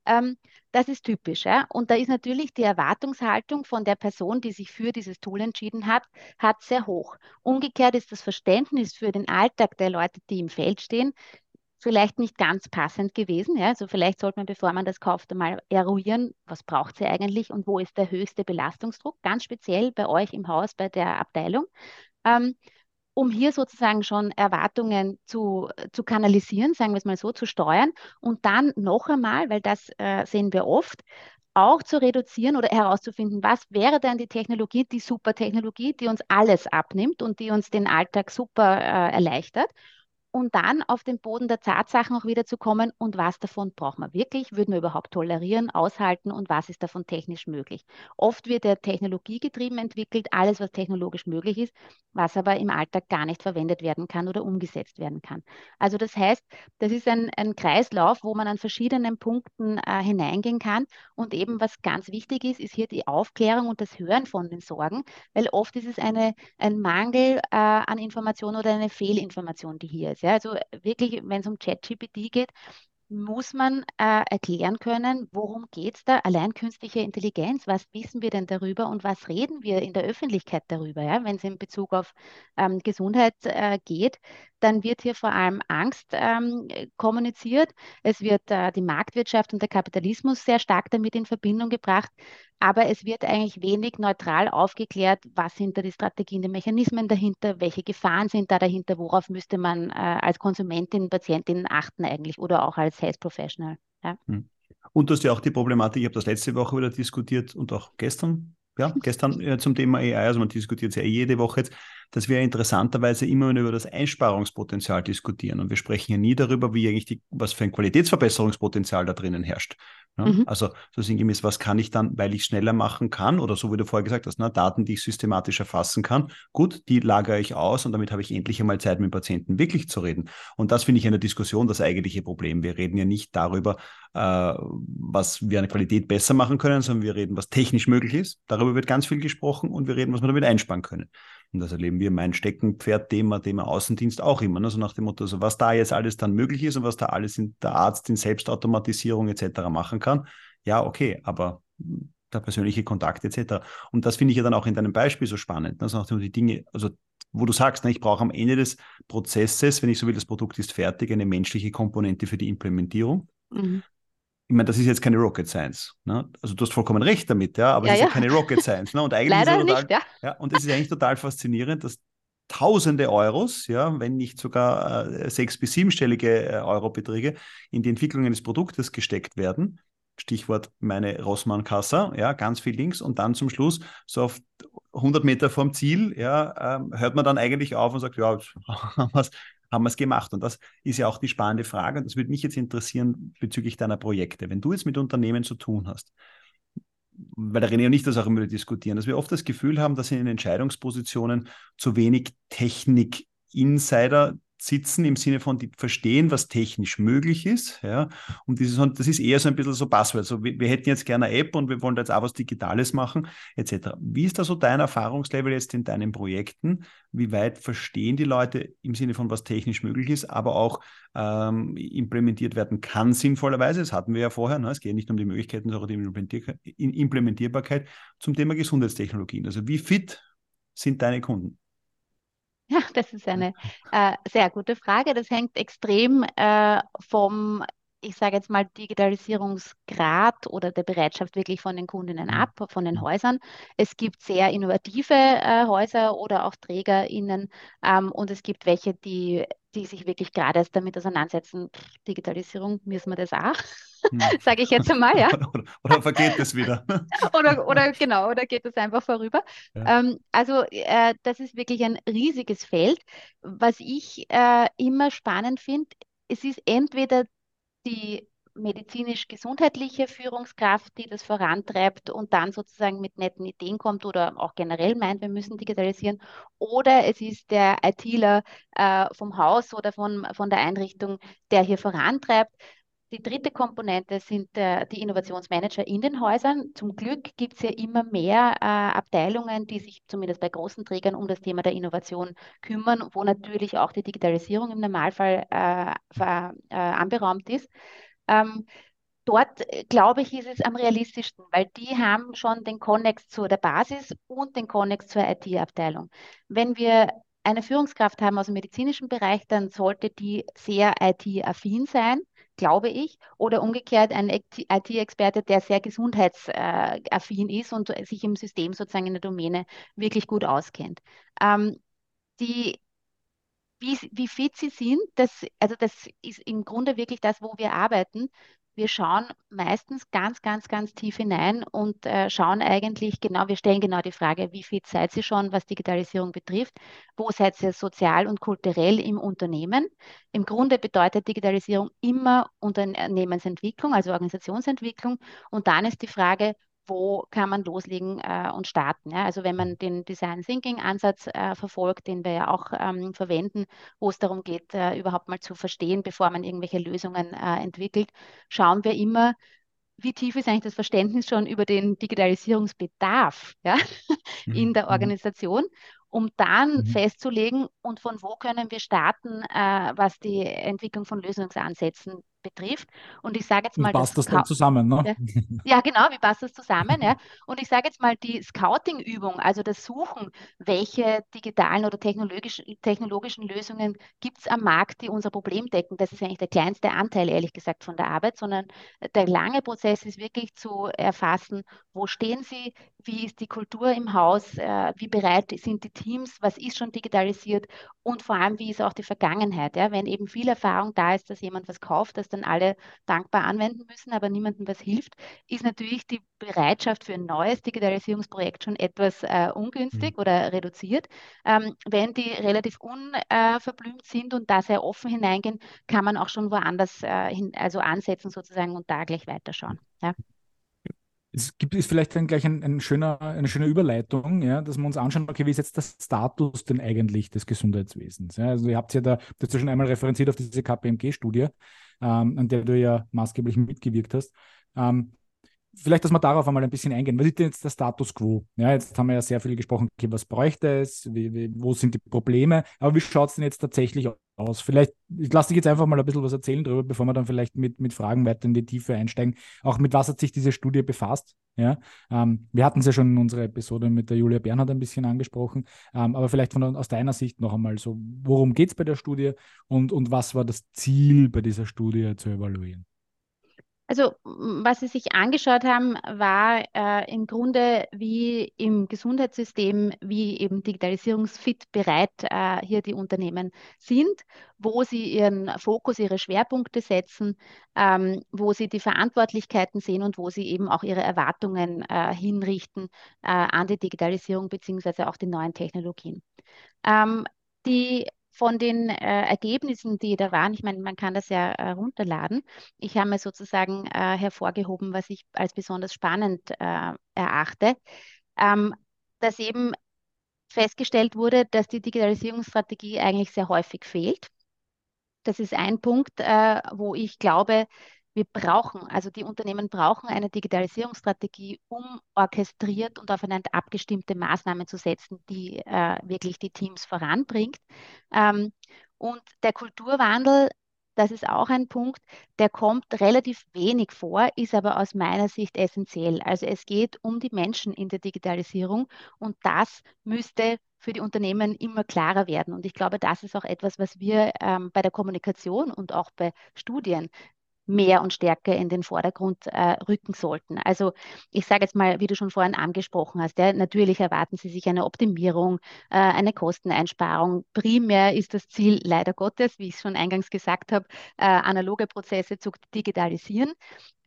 B: Ähm, das ist typisch. Ja? Und da ist natürlich die Erwartungshaltung von der Person, die sich für dieses Tool entschieden hat, hat sehr hoch. Umgekehrt ist das Verständnis für den Alltag der Leute, die im Feld stehen, vielleicht nicht ganz passend gewesen. Ja? Also vielleicht sollte man, bevor man das kauft, einmal eruieren, was braucht sie eigentlich und wo ist der höchste Belastungsdruck, ganz speziell bei euch im Haus, bei der Abteilung. Ähm, um hier sozusagen schon Erwartungen zu, zu kanalisieren, sagen wir es mal so, zu steuern und dann noch einmal, weil das äh, sehen wir oft, auch zu reduzieren oder herauszufinden, was wäre denn die Technologie, die Supertechnologie, die uns alles abnimmt und die uns den Alltag super äh, erleichtert und dann auf den Boden der Tatsachen auch wieder zu kommen und was davon braucht man wirklich, würden wir überhaupt tolerieren, aushalten und was ist davon technisch möglich. Oft wird der technologiegetrieben entwickelt, alles, was technologisch möglich ist, was aber im Alltag gar nicht verwendet werden kann oder umgesetzt werden kann. Also das heißt, das ist ein, ein Kreislauf, wo man an verschiedenen Punkten äh, hineingehen kann und eben was ganz wichtig ist, ist hier die Aufklärung und das Hören von den Sorgen, weil oft ist es eine, ein Mangel äh, an Information oder eine Fehlinformation, die hier ist. Ja, also wirklich, wenn es um ChatGPT geht, muss man äh, erklären können, worum geht es da? Allein künstliche Intelligenz, was wissen wir denn darüber und was reden wir in der Öffentlichkeit darüber? Ja? Wenn es in Bezug auf ähm, Gesundheit äh, geht, dann wird hier vor allem Angst ähm, kommuniziert. Es wird äh, die Marktwirtschaft und der Kapitalismus sehr stark damit in Verbindung gebracht. Aber es wird eigentlich wenig neutral aufgeklärt, was sind da die Strategien, die Mechanismen dahinter, welche Gefahren sind da dahinter, worauf müsste man äh, als Konsumentin, Patientin achten eigentlich oder auch als Health Professional. Ja.
A: Hm. Und du hast ja auch die Problematik, ich habe das letzte Woche wieder diskutiert und auch gestern, ja, gestern äh, zum Thema AI, also man diskutiert es ja jede Woche jetzt, dass wir interessanterweise immer über das Einsparungspotenzial diskutieren. Und wir sprechen ja nie darüber, wie eigentlich die, was für ein Qualitätsverbesserungspotenzial da drinnen herrscht. Ja? Mhm. Also so sinngemäß, was kann ich dann, weil ich schneller machen kann oder so wie du vorher gesagt hast, ne, Daten, die ich systematisch erfassen kann, gut, die lagere ich aus und damit habe ich endlich einmal Zeit, mit dem Patienten wirklich zu reden. Und das finde ich in der Diskussion das eigentliche Problem. Wir reden ja nicht darüber, äh, was wir an Qualität besser machen können, sondern wir reden, was technisch möglich ist. Darüber wird ganz viel gesprochen und wir reden, was wir damit einsparen können. Und das erleben wir mein Steckenpferd-Thema, Thema Außendienst auch immer. Ne? So nach dem Motto, also was da jetzt alles dann möglich ist und was da alles in der Arzt in Selbstautomatisierung etc. machen kann. Ja, okay, aber der persönliche Kontakt etc. Und das finde ich ja dann auch in deinem Beispiel so spannend. Ne? So nach dem die Dinge, also wo du sagst, ne, ich brauche am Ende des Prozesses, wenn ich so will, das Produkt ist fertig, eine menschliche Komponente für die Implementierung. Mhm ich meine, das ist jetzt keine Rocket Science. Ne? Also du hast vollkommen recht damit, ja, aber ja, es ist ja. ja keine Rocket Science. Ne? Und eigentlich
B: Leider
A: total,
B: nicht, ja.
A: ja. Und es ist eigentlich total faszinierend, dass Tausende Euros, ja, wenn nicht sogar äh, sechs- bis siebenstellige äh, Eurobeträge in die Entwicklung eines Produktes gesteckt werden. Stichwort meine Rossmann-Kassa, ja, ganz viel links und dann zum Schluss, so auf 100 Meter vom Ziel, ja, ähm, hört man dann eigentlich auf und sagt, ja, haben wir es gemacht. Und das ist ja auch die spannende Frage. Und das würde mich jetzt interessieren bezüglich deiner Projekte. Wenn du jetzt mit Unternehmen zu tun hast, weil der René und ich das auch immer diskutieren, dass wir oft das Gefühl haben, dass in den Entscheidungspositionen zu wenig Technik-Insider sitzen im Sinne von, die verstehen, was technisch möglich ist. Ja? Und dieses, das ist eher so ein bisschen so Passwort. So, wir, wir, hätten jetzt gerne eine App und wir wollen da jetzt auch was Digitales machen, etc. Wie ist da so dein Erfahrungslevel jetzt in deinen Projekten? Wie weit verstehen die Leute im Sinne von, was technisch möglich ist, aber auch ähm, implementiert werden kann, sinnvollerweise? Das hatten wir ja vorher. Ne? Es geht nicht um die Möglichkeiten, sondern die Implementierbarkeit zum Thema Gesundheitstechnologien. Also wie fit sind deine Kunden?
B: Ja, das ist eine äh, sehr gute Frage. Das hängt extrem äh, vom, ich sage jetzt mal, Digitalisierungsgrad oder der Bereitschaft wirklich von den Kundinnen mhm. ab, von den Häusern. Es gibt sehr innovative äh, Häuser oder auch TrägerInnen ähm, und es gibt welche, die die sich wirklich gerade erst damit auseinandersetzen, Digitalisierung, müssen wir das auch, hm. sage ich jetzt einmal, ja.
A: Oder, oder vergeht es wieder.
B: oder, oder genau, oder geht es einfach vorüber. Ja. Ähm, also äh, das ist wirklich ein riesiges Feld. Was ich äh, immer spannend finde, es ist entweder die medizinisch-gesundheitliche Führungskraft, die das vorantreibt und dann sozusagen mit netten Ideen kommt oder auch generell meint, wir müssen digitalisieren. Oder es ist der ITler äh, vom Haus oder von, von der Einrichtung, der hier vorantreibt. Die dritte Komponente sind äh, die Innovationsmanager in den Häusern. Zum Glück gibt es ja immer mehr äh, Abteilungen, die sich zumindest bei großen Trägern um das Thema der Innovation kümmern, wo natürlich auch die Digitalisierung im Normalfall äh, äh anberaumt ist. Ähm, dort, äh, glaube ich, ist es am realistischsten, weil die haben schon den Konnex zu der Basis und den Konnex zur IT-Abteilung. Wenn wir eine Führungskraft haben aus dem medizinischen Bereich, dann sollte die sehr IT-affin sein, glaube ich, oder umgekehrt ein IT-Experte, der sehr gesundheitsaffin ist und sich im System sozusagen in der Domäne wirklich gut auskennt. Ähm, die wie, wie fit sie sind, das, also das ist im Grunde wirklich das, wo wir arbeiten. Wir schauen meistens ganz, ganz, ganz tief hinein und äh, schauen eigentlich genau, wir stellen genau die Frage, wie fit seid ihr schon, was Digitalisierung betrifft? Wo seid ihr sozial und kulturell im Unternehmen? Im Grunde bedeutet Digitalisierung immer Unternehmensentwicklung, also Organisationsentwicklung. Und dann ist die Frage, wo kann man loslegen äh, und starten. Ja? Also wenn man den Design Thinking Ansatz äh, verfolgt, den wir ja auch ähm, verwenden, wo es darum geht, äh, überhaupt mal zu verstehen, bevor man irgendwelche Lösungen äh, entwickelt, schauen wir immer, wie tief ist eigentlich das Verständnis schon über den Digitalisierungsbedarf ja, mhm. in der mhm. Organisation um dann mhm. festzulegen, und von wo können wir starten, äh, was die Entwicklung von Lösungsansätzen betrifft. Und ich sage jetzt mal.
C: Wie passt das, das dann zusammen, ne?
B: Ja, genau, wie passt das zusammen? ja? Und ich sage jetzt mal, die Scouting-Übung, also das Suchen, welche digitalen oder technologisch, technologischen Lösungen gibt es am Markt, die unser Problem decken, das ist eigentlich der kleinste Anteil, ehrlich gesagt, von der Arbeit, sondern der lange Prozess ist wirklich zu erfassen, wo stehen sie, wie ist die Kultur im Haus, äh, wie bereit sind die Teams, was ist schon digitalisiert und vor allem, wie ist auch die Vergangenheit. Ja? Wenn eben viel Erfahrung da ist, dass jemand was kauft, das dann alle dankbar anwenden müssen, aber niemandem was hilft, ist natürlich die Bereitschaft für ein neues Digitalisierungsprojekt schon etwas äh, ungünstig mhm. oder reduziert. Ähm, wenn die relativ unverblümt äh, sind und da sehr offen hineingehen, kann man auch schon woanders äh, hin, also ansetzen sozusagen und da gleich weiterschauen. Ja
C: es gibt ist vielleicht dann gleich ein, ein, schöner, eine schöne Überleitung, ja, dass wir uns anschauen, okay, wie ist jetzt der Status denn eigentlich des Gesundheitswesens? Ja? Also ihr habt ja da, ja schon einmal referenziert auf diese KPMG-Studie, ähm, an der du ja maßgeblich mitgewirkt hast. Ähm, vielleicht, dass wir darauf einmal ein bisschen eingehen. Was ist denn jetzt der Status quo? Ja, jetzt haben wir ja sehr viel gesprochen, okay, was bräuchte es, wie, wie, wo sind die Probleme, aber wie schaut es denn jetzt tatsächlich aus? Vielleicht, ich lasse dich jetzt einfach mal ein bisschen was erzählen darüber, bevor wir dann vielleicht mit, mit Fragen weiter in die Tiefe einsteigen. Auch mit was hat sich diese Studie befasst? Ja, ähm, wir hatten es ja schon in unserer Episode mit der Julia Bernhard ein bisschen angesprochen, ähm, aber vielleicht von, aus deiner Sicht noch einmal so, worum geht es bei der Studie und, und was war das Ziel bei dieser Studie zu evaluieren?
B: Also, was Sie sich angeschaut haben, war äh, im Grunde, wie im Gesundheitssystem, wie eben digitalisierungsfit bereit äh, hier die Unternehmen sind, wo sie ihren Fokus, ihre Schwerpunkte setzen, ähm, wo sie die Verantwortlichkeiten sehen und wo sie eben auch ihre Erwartungen äh, hinrichten äh, an die Digitalisierung beziehungsweise auch die neuen Technologien. Ähm, die von den äh, Ergebnissen, die da waren, ich meine, man kann das ja äh, runterladen. Ich habe mir sozusagen äh, hervorgehoben, was ich als besonders spannend äh, erachte, ähm, dass eben festgestellt wurde, dass die Digitalisierungsstrategie eigentlich sehr häufig fehlt. Das ist ein Punkt, äh, wo ich glaube, wir brauchen, also die Unternehmen brauchen eine Digitalisierungsstrategie, um orchestriert und aufeinander abgestimmte Maßnahmen zu setzen, die äh, wirklich die Teams voranbringt. Ähm, und der Kulturwandel, das ist auch ein Punkt, der kommt relativ wenig vor, ist aber aus meiner Sicht essentiell. Also es geht um die Menschen in der Digitalisierung und das müsste für die Unternehmen immer klarer werden. Und ich glaube, das ist auch etwas, was wir ähm, bei der Kommunikation und auch bei Studien mehr und stärker in den Vordergrund äh, rücken sollten. Also ich sage jetzt mal, wie du schon vorhin angesprochen hast, ja, natürlich erwarten sie sich eine Optimierung, äh, eine Kosteneinsparung. Primär ist das Ziel leider Gottes, wie ich es schon eingangs gesagt habe, äh, analoge Prozesse zu digitalisieren.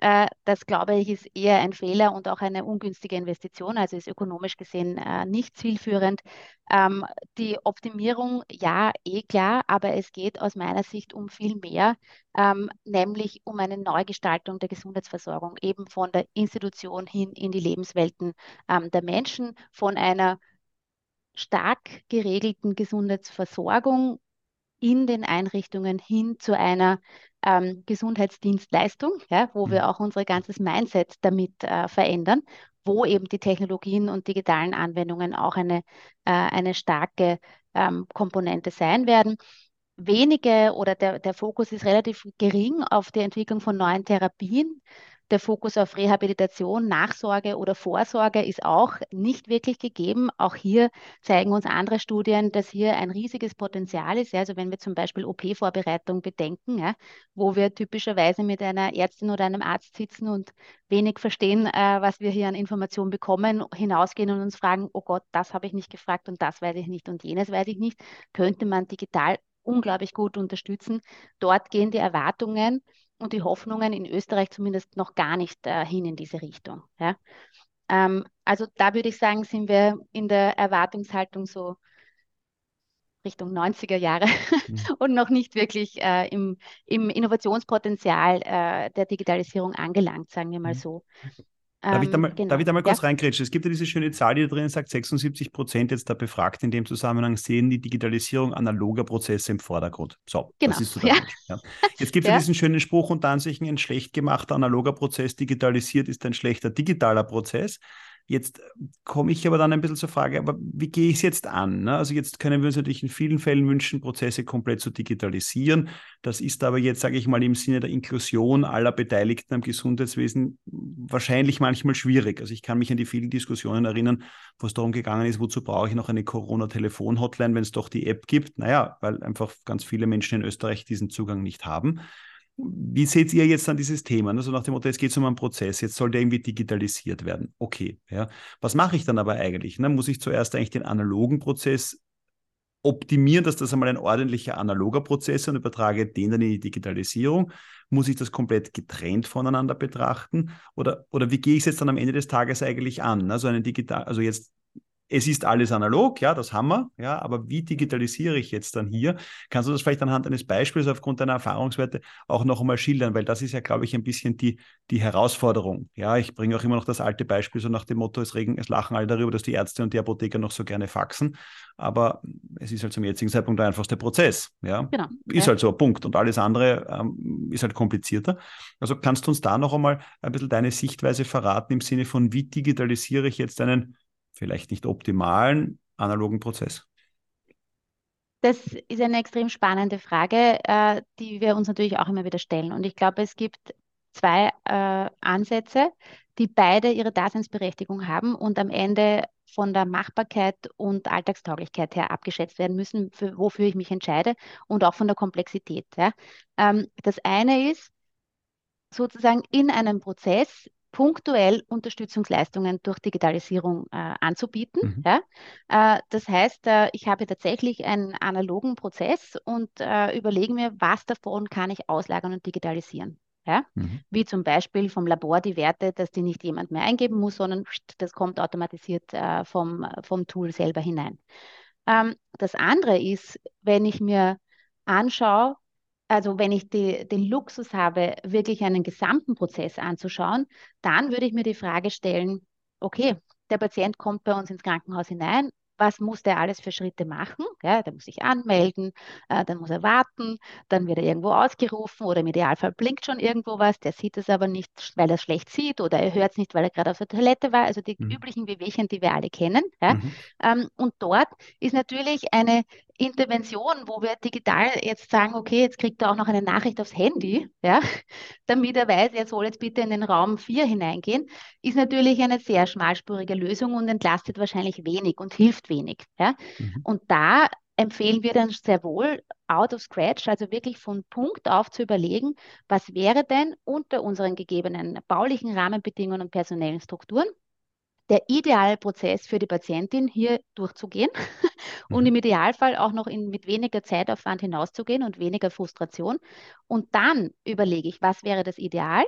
B: Äh, das glaube ich ist eher ein Fehler und auch eine ungünstige Investition, also ist ökonomisch gesehen äh, nicht zielführend. Ähm, die Optimierung, ja, eh klar, aber es geht aus meiner Sicht um viel mehr, ähm, nämlich um eine Neugestaltung der Gesundheitsversorgung, eben von der Institution hin in die Lebenswelten ähm, der Menschen, von einer stark geregelten Gesundheitsversorgung in den Einrichtungen hin zu einer ähm, Gesundheitsdienstleistung, ja, wo wir mhm. auch unser ganzes Mindset damit äh, verändern, wo eben die Technologien und digitalen Anwendungen auch eine, äh, eine starke ähm, Komponente sein werden. Wenige oder der, der Fokus ist relativ gering auf die Entwicklung von neuen Therapien der Fokus auf Rehabilitation, Nachsorge oder Vorsorge ist auch nicht wirklich gegeben. Auch hier zeigen uns andere Studien, dass hier ein riesiges Potenzial ist. Also wenn wir zum Beispiel OP-Vorbereitung bedenken, ja, wo wir typischerweise mit einer Ärztin oder einem Arzt sitzen und wenig verstehen, äh, was wir hier an Informationen bekommen, hinausgehen und uns fragen, oh Gott, das habe ich nicht gefragt und das weiß ich nicht und jenes weiß ich nicht, könnte man digital unglaublich gut unterstützen. Dort gehen die Erwartungen und die Hoffnungen in Österreich zumindest noch gar nicht äh, hin in diese Richtung. Ja? Ähm, also da würde ich sagen, sind wir in der Erwartungshaltung so Richtung 90er Jahre mhm. und noch nicht wirklich äh, im, im Innovationspotenzial äh, der Digitalisierung angelangt, sagen wir mal mhm. so.
A: Darf, ich da ähm, mal, genau. darf ich da mal kurz ja. reingrätschen? Es gibt ja diese schöne Zahl, die da drin sagt, 76 Prozent jetzt da befragt in dem Zusammenhang sehen die Digitalisierung analoger Prozesse im Vordergrund. So, genau. das ist so ja. ja. Jetzt gibt es ja. diesen schönen Spruch unter Ansichten, ein schlecht gemachter analoger Prozess digitalisiert ist ein schlechter digitaler Prozess. Jetzt komme ich aber dann ein bisschen zur Frage, aber wie gehe ich es jetzt an? Ne? Also jetzt können wir uns natürlich in vielen Fällen wünschen, Prozesse komplett zu digitalisieren. Das ist aber jetzt, sage ich mal, im Sinne der Inklusion aller Beteiligten am Gesundheitswesen wahrscheinlich manchmal schwierig. Also ich kann mich an die vielen Diskussionen erinnern, wo es darum gegangen ist, wozu brauche ich noch eine Corona-Telefon-Hotline, wenn es doch die App gibt? Naja, weil einfach ganz viele Menschen in Österreich diesen Zugang nicht haben. Wie seht ihr jetzt dann dieses Thema? Also nach dem Motto, jetzt geht es um einen Prozess, jetzt soll der irgendwie digitalisiert werden. Okay, ja. Was mache ich dann aber eigentlich? Ne? Muss ich zuerst eigentlich den analogen Prozess optimieren, dass das einmal ein ordentlicher analoger Prozess ist und übertrage den dann in die Digitalisierung? Muss ich das komplett getrennt voneinander betrachten? Oder, oder wie gehe ich es jetzt dann am Ende des Tages eigentlich an? Also einen digital, also jetzt es ist alles analog, ja, das haben wir, ja, aber wie digitalisiere ich jetzt dann hier? Kannst du das vielleicht anhand eines Beispiels aufgrund deiner Erfahrungswerte auch noch einmal schildern? Weil das ist ja, glaube ich, ein bisschen die, die Herausforderung. Ja, ich bringe auch immer noch das alte Beispiel so nach dem Motto, es, regen, es lachen alle darüber, dass die Ärzte und die Apotheker noch so gerne faxen, aber es ist halt zum jetzigen Zeitpunkt der einfachste Prozess, ja. Genau. Ist halt so, ein Punkt. Und alles andere ähm, ist halt komplizierter. Also kannst du uns da noch einmal ein bisschen deine Sichtweise verraten im Sinne von, wie digitalisiere ich jetzt einen vielleicht nicht optimalen analogen Prozess?
B: Das ist eine extrem spannende Frage, äh, die wir uns natürlich auch immer wieder stellen. Und ich glaube, es gibt zwei äh, Ansätze, die beide ihre Daseinsberechtigung haben und am Ende von der Machbarkeit und Alltagstauglichkeit her abgeschätzt werden müssen, für, wofür ich mich entscheide und auch von der Komplexität. Ja. Ähm, das eine ist, sozusagen in einem Prozess punktuell Unterstützungsleistungen durch Digitalisierung äh, anzubieten. Mhm. Ja? Äh, das heißt, äh, ich habe tatsächlich einen analogen Prozess und äh, überlege mir, was davon kann ich auslagern und digitalisieren. Ja? Mhm. Wie zum Beispiel vom Labor die Werte, dass die nicht jemand mehr eingeben muss, sondern das kommt automatisiert äh, vom, vom Tool selber hinein. Ähm, das andere ist, wenn ich mir anschaue, also wenn ich die, den Luxus habe, wirklich einen gesamten Prozess anzuschauen, dann würde ich mir die Frage stellen, okay, der Patient kommt bei uns ins Krankenhaus hinein was muss der alles für Schritte machen? Ja, der muss sich anmelden, äh, dann muss er warten, dann wird er irgendwo ausgerufen oder im Idealfall blinkt schon irgendwo was, der sieht es aber nicht, weil er es schlecht sieht oder er hört es nicht, weil er gerade auf der Toilette war, also die mhm. üblichen Wehwehchen, die wir alle kennen. Ja? Mhm. Ähm, und dort ist natürlich eine Intervention, wo wir digital jetzt sagen, okay, jetzt kriegt er auch noch eine Nachricht aufs Handy, ja, damit er weiß, er soll jetzt bitte in den Raum 4 hineingehen, ist natürlich eine sehr schmalspurige Lösung und entlastet wahrscheinlich wenig und hilft wenig. Ja. Mhm. Und da empfehlen wir dann sehr wohl, out of scratch, also wirklich von Punkt auf zu überlegen, was wäre denn unter unseren gegebenen baulichen Rahmenbedingungen und personellen Strukturen der ideale Prozess für die Patientin, hier durchzugehen und im mhm. Idealfall auch noch in, mit weniger Zeitaufwand hinauszugehen und weniger Frustration. Und dann überlege ich, was wäre das Ideal?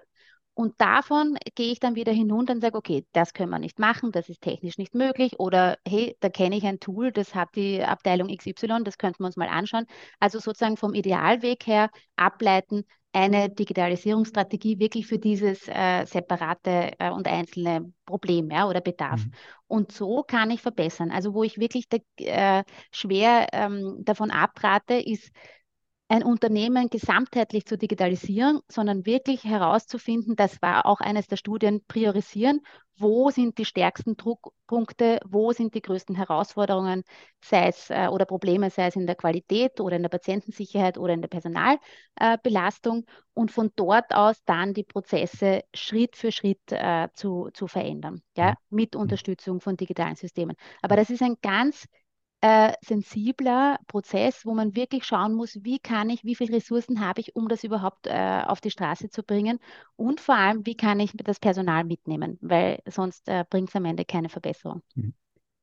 B: Und davon gehe ich dann wieder hinunter und sage, okay, das können wir nicht machen, das ist technisch nicht möglich. Oder hey, da kenne ich ein Tool, das hat die Abteilung XY, das könnten wir uns mal anschauen. Also sozusagen vom Idealweg her ableiten, eine Digitalisierungsstrategie wirklich für dieses äh, separate äh, und einzelne Problem ja, oder Bedarf. Mhm. Und so kann ich verbessern. Also wo ich wirklich da, äh, schwer ähm, davon abrate, ist ein Unternehmen gesamtheitlich zu digitalisieren, sondern wirklich herauszufinden, das war auch eines der Studien, priorisieren, wo sind die stärksten Druckpunkte, wo sind die größten Herausforderungen, sei es äh, oder Probleme, sei es in der Qualität oder in der Patientensicherheit oder in der Personalbelastung äh, und von dort aus dann die Prozesse Schritt für Schritt äh, zu, zu verändern, ja, mhm. mit Unterstützung von digitalen Systemen. Aber das ist ein ganz äh, sensibler Prozess, wo man wirklich schauen muss, wie kann ich, wie viele Ressourcen habe ich, um das überhaupt äh, auf die Straße zu bringen und vor allem, wie kann ich das Personal mitnehmen, weil sonst äh, bringt es am Ende keine Verbesserung.
A: Mhm.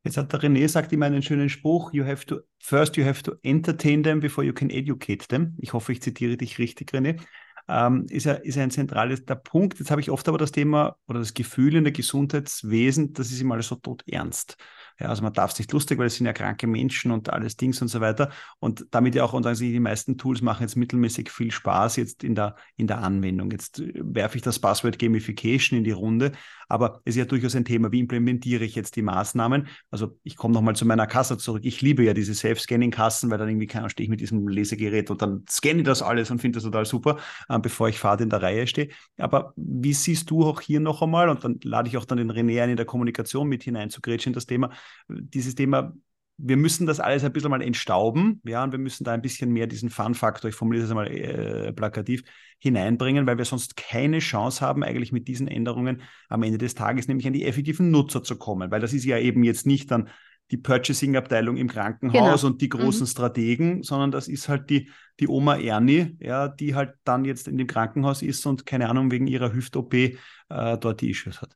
A: Jetzt hat der René sagt immer einen schönen Spruch, you have to, first you have to entertain them before you can educate them. Ich hoffe, ich zitiere dich richtig, René. Ähm, ist, ja, ist ein zentrales der Punkt. Jetzt habe ich oft aber das Thema oder das Gefühl in der Gesundheitswesen, das ist immer alles so tot ernst. Ja, also man darf es nicht lustig, weil es sind ja kranke Menschen und alles Dings und so weiter. Und damit ja auch, und also die meisten Tools machen jetzt mittelmäßig viel Spaß jetzt in der, in der Anwendung. Jetzt äh, werfe ich das Passwort Gamification in die Runde, aber es ist ja durchaus ein Thema, wie implementiere ich jetzt die Maßnahmen? Also ich komme nochmal zu meiner Kasse zurück. Ich liebe ja diese Self-Scanning-Kassen, weil dann irgendwie kann, stehe ich mit diesem Lesegerät und dann scanne ich das alles und finde das total super, äh, bevor ich fahre in der Reihe stehe. Aber wie siehst du auch hier noch einmal, und dann lade ich auch dann den René ein, in der Kommunikation mit hineinzugrätschen, das Thema, dieses Thema, wir müssen das alles ein bisschen mal entstauben, ja, und wir müssen da ein bisschen mehr diesen Fun-Faktor, ich formuliere das einmal äh, plakativ, hineinbringen, weil wir sonst keine Chance haben, eigentlich mit diesen Änderungen am Ende des Tages nämlich an die effektiven Nutzer zu kommen, weil das ist ja eben jetzt nicht dann die Purchasing-Abteilung im Krankenhaus genau. und die großen mhm. Strategen, sondern das ist halt die, die Oma Ernie, ja, die halt dann jetzt in dem Krankenhaus ist und keine Ahnung wegen ihrer Hüft-OP äh, dort die Issues hat.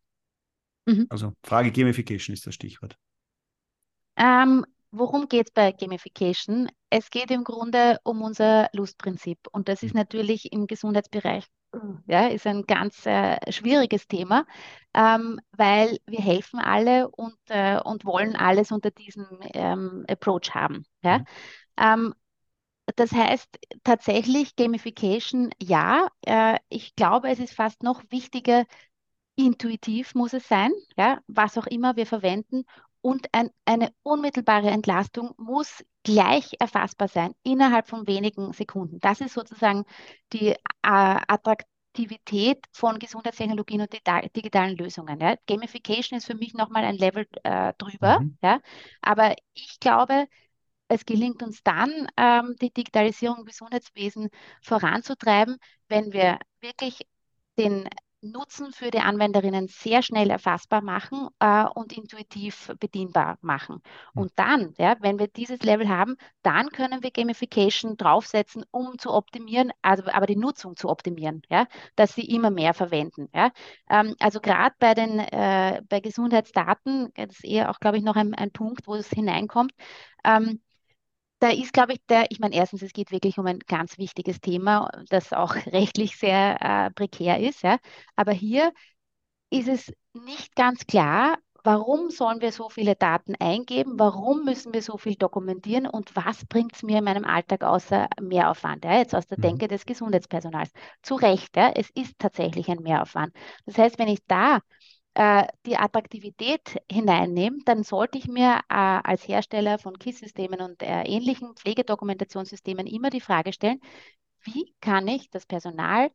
A: Mhm. Also Frage Gamification ist das Stichwort.
B: Ähm, worum geht es bei Gamification? Es geht im Grunde um unser Lustprinzip und das ist mhm. natürlich im Gesundheitsbereich ja, ist ein ganz äh, schwieriges Thema, ähm, weil wir helfen alle und, äh, und wollen alles unter diesem ähm, Approach haben. Ja? Mhm. Ähm, das heißt tatsächlich Gamification, ja. Äh, ich glaube, es ist fast noch wichtiger, intuitiv muss es sein, ja, was auch immer wir verwenden, und ein, eine unmittelbare Entlastung muss gleich erfassbar sein, innerhalb von wenigen Sekunden. Das ist sozusagen die äh, Attraktivität von Gesundheitstechnologien und digitalen Lösungen. Ja. Gamification ist für mich nochmal ein Level äh, drüber. Mhm. Ja. Aber ich glaube, es gelingt uns dann, ähm, die Digitalisierung im Gesundheitswesen voranzutreiben, wenn wir wirklich den Nutzen für die Anwenderinnen sehr schnell erfassbar machen äh, und intuitiv bedienbar machen. Und dann, ja, wenn wir dieses Level haben, dann können wir Gamification draufsetzen, um zu optimieren, also aber die Nutzung zu optimieren, ja, dass sie immer mehr verwenden. Ja. Ähm, also gerade bei den äh, bei Gesundheitsdaten, das ist eher auch, glaube ich, noch ein, ein Punkt, wo es hineinkommt. Ähm, da ist, glaube ich, der, ich meine, erstens, es geht wirklich um ein ganz wichtiges Thema, das auch rechtlich sehr äh, prekär ist. Ja. Aber hier ist es nicht ganz klar, warum sollen wir so viele Daten eingeben, warum müssen wir so viel dokumentieren und was bringt es mir in meinem Alltag außer Mehraufwand, ja, jetzt aus der mhm. Denke des Gesundheitspersonals. Zu Recht, ja, es ist tatsächlich ein Mehraufwand. Das heißt, wenn ich da äh, die Attraktivität hineinnehme, dann sollte ich mir äh, als Hersteller von KISS-Systemen und äh, ähnlichen Pflegedokumentationssystemen immer die Frage stellen, wie kann ich das Personal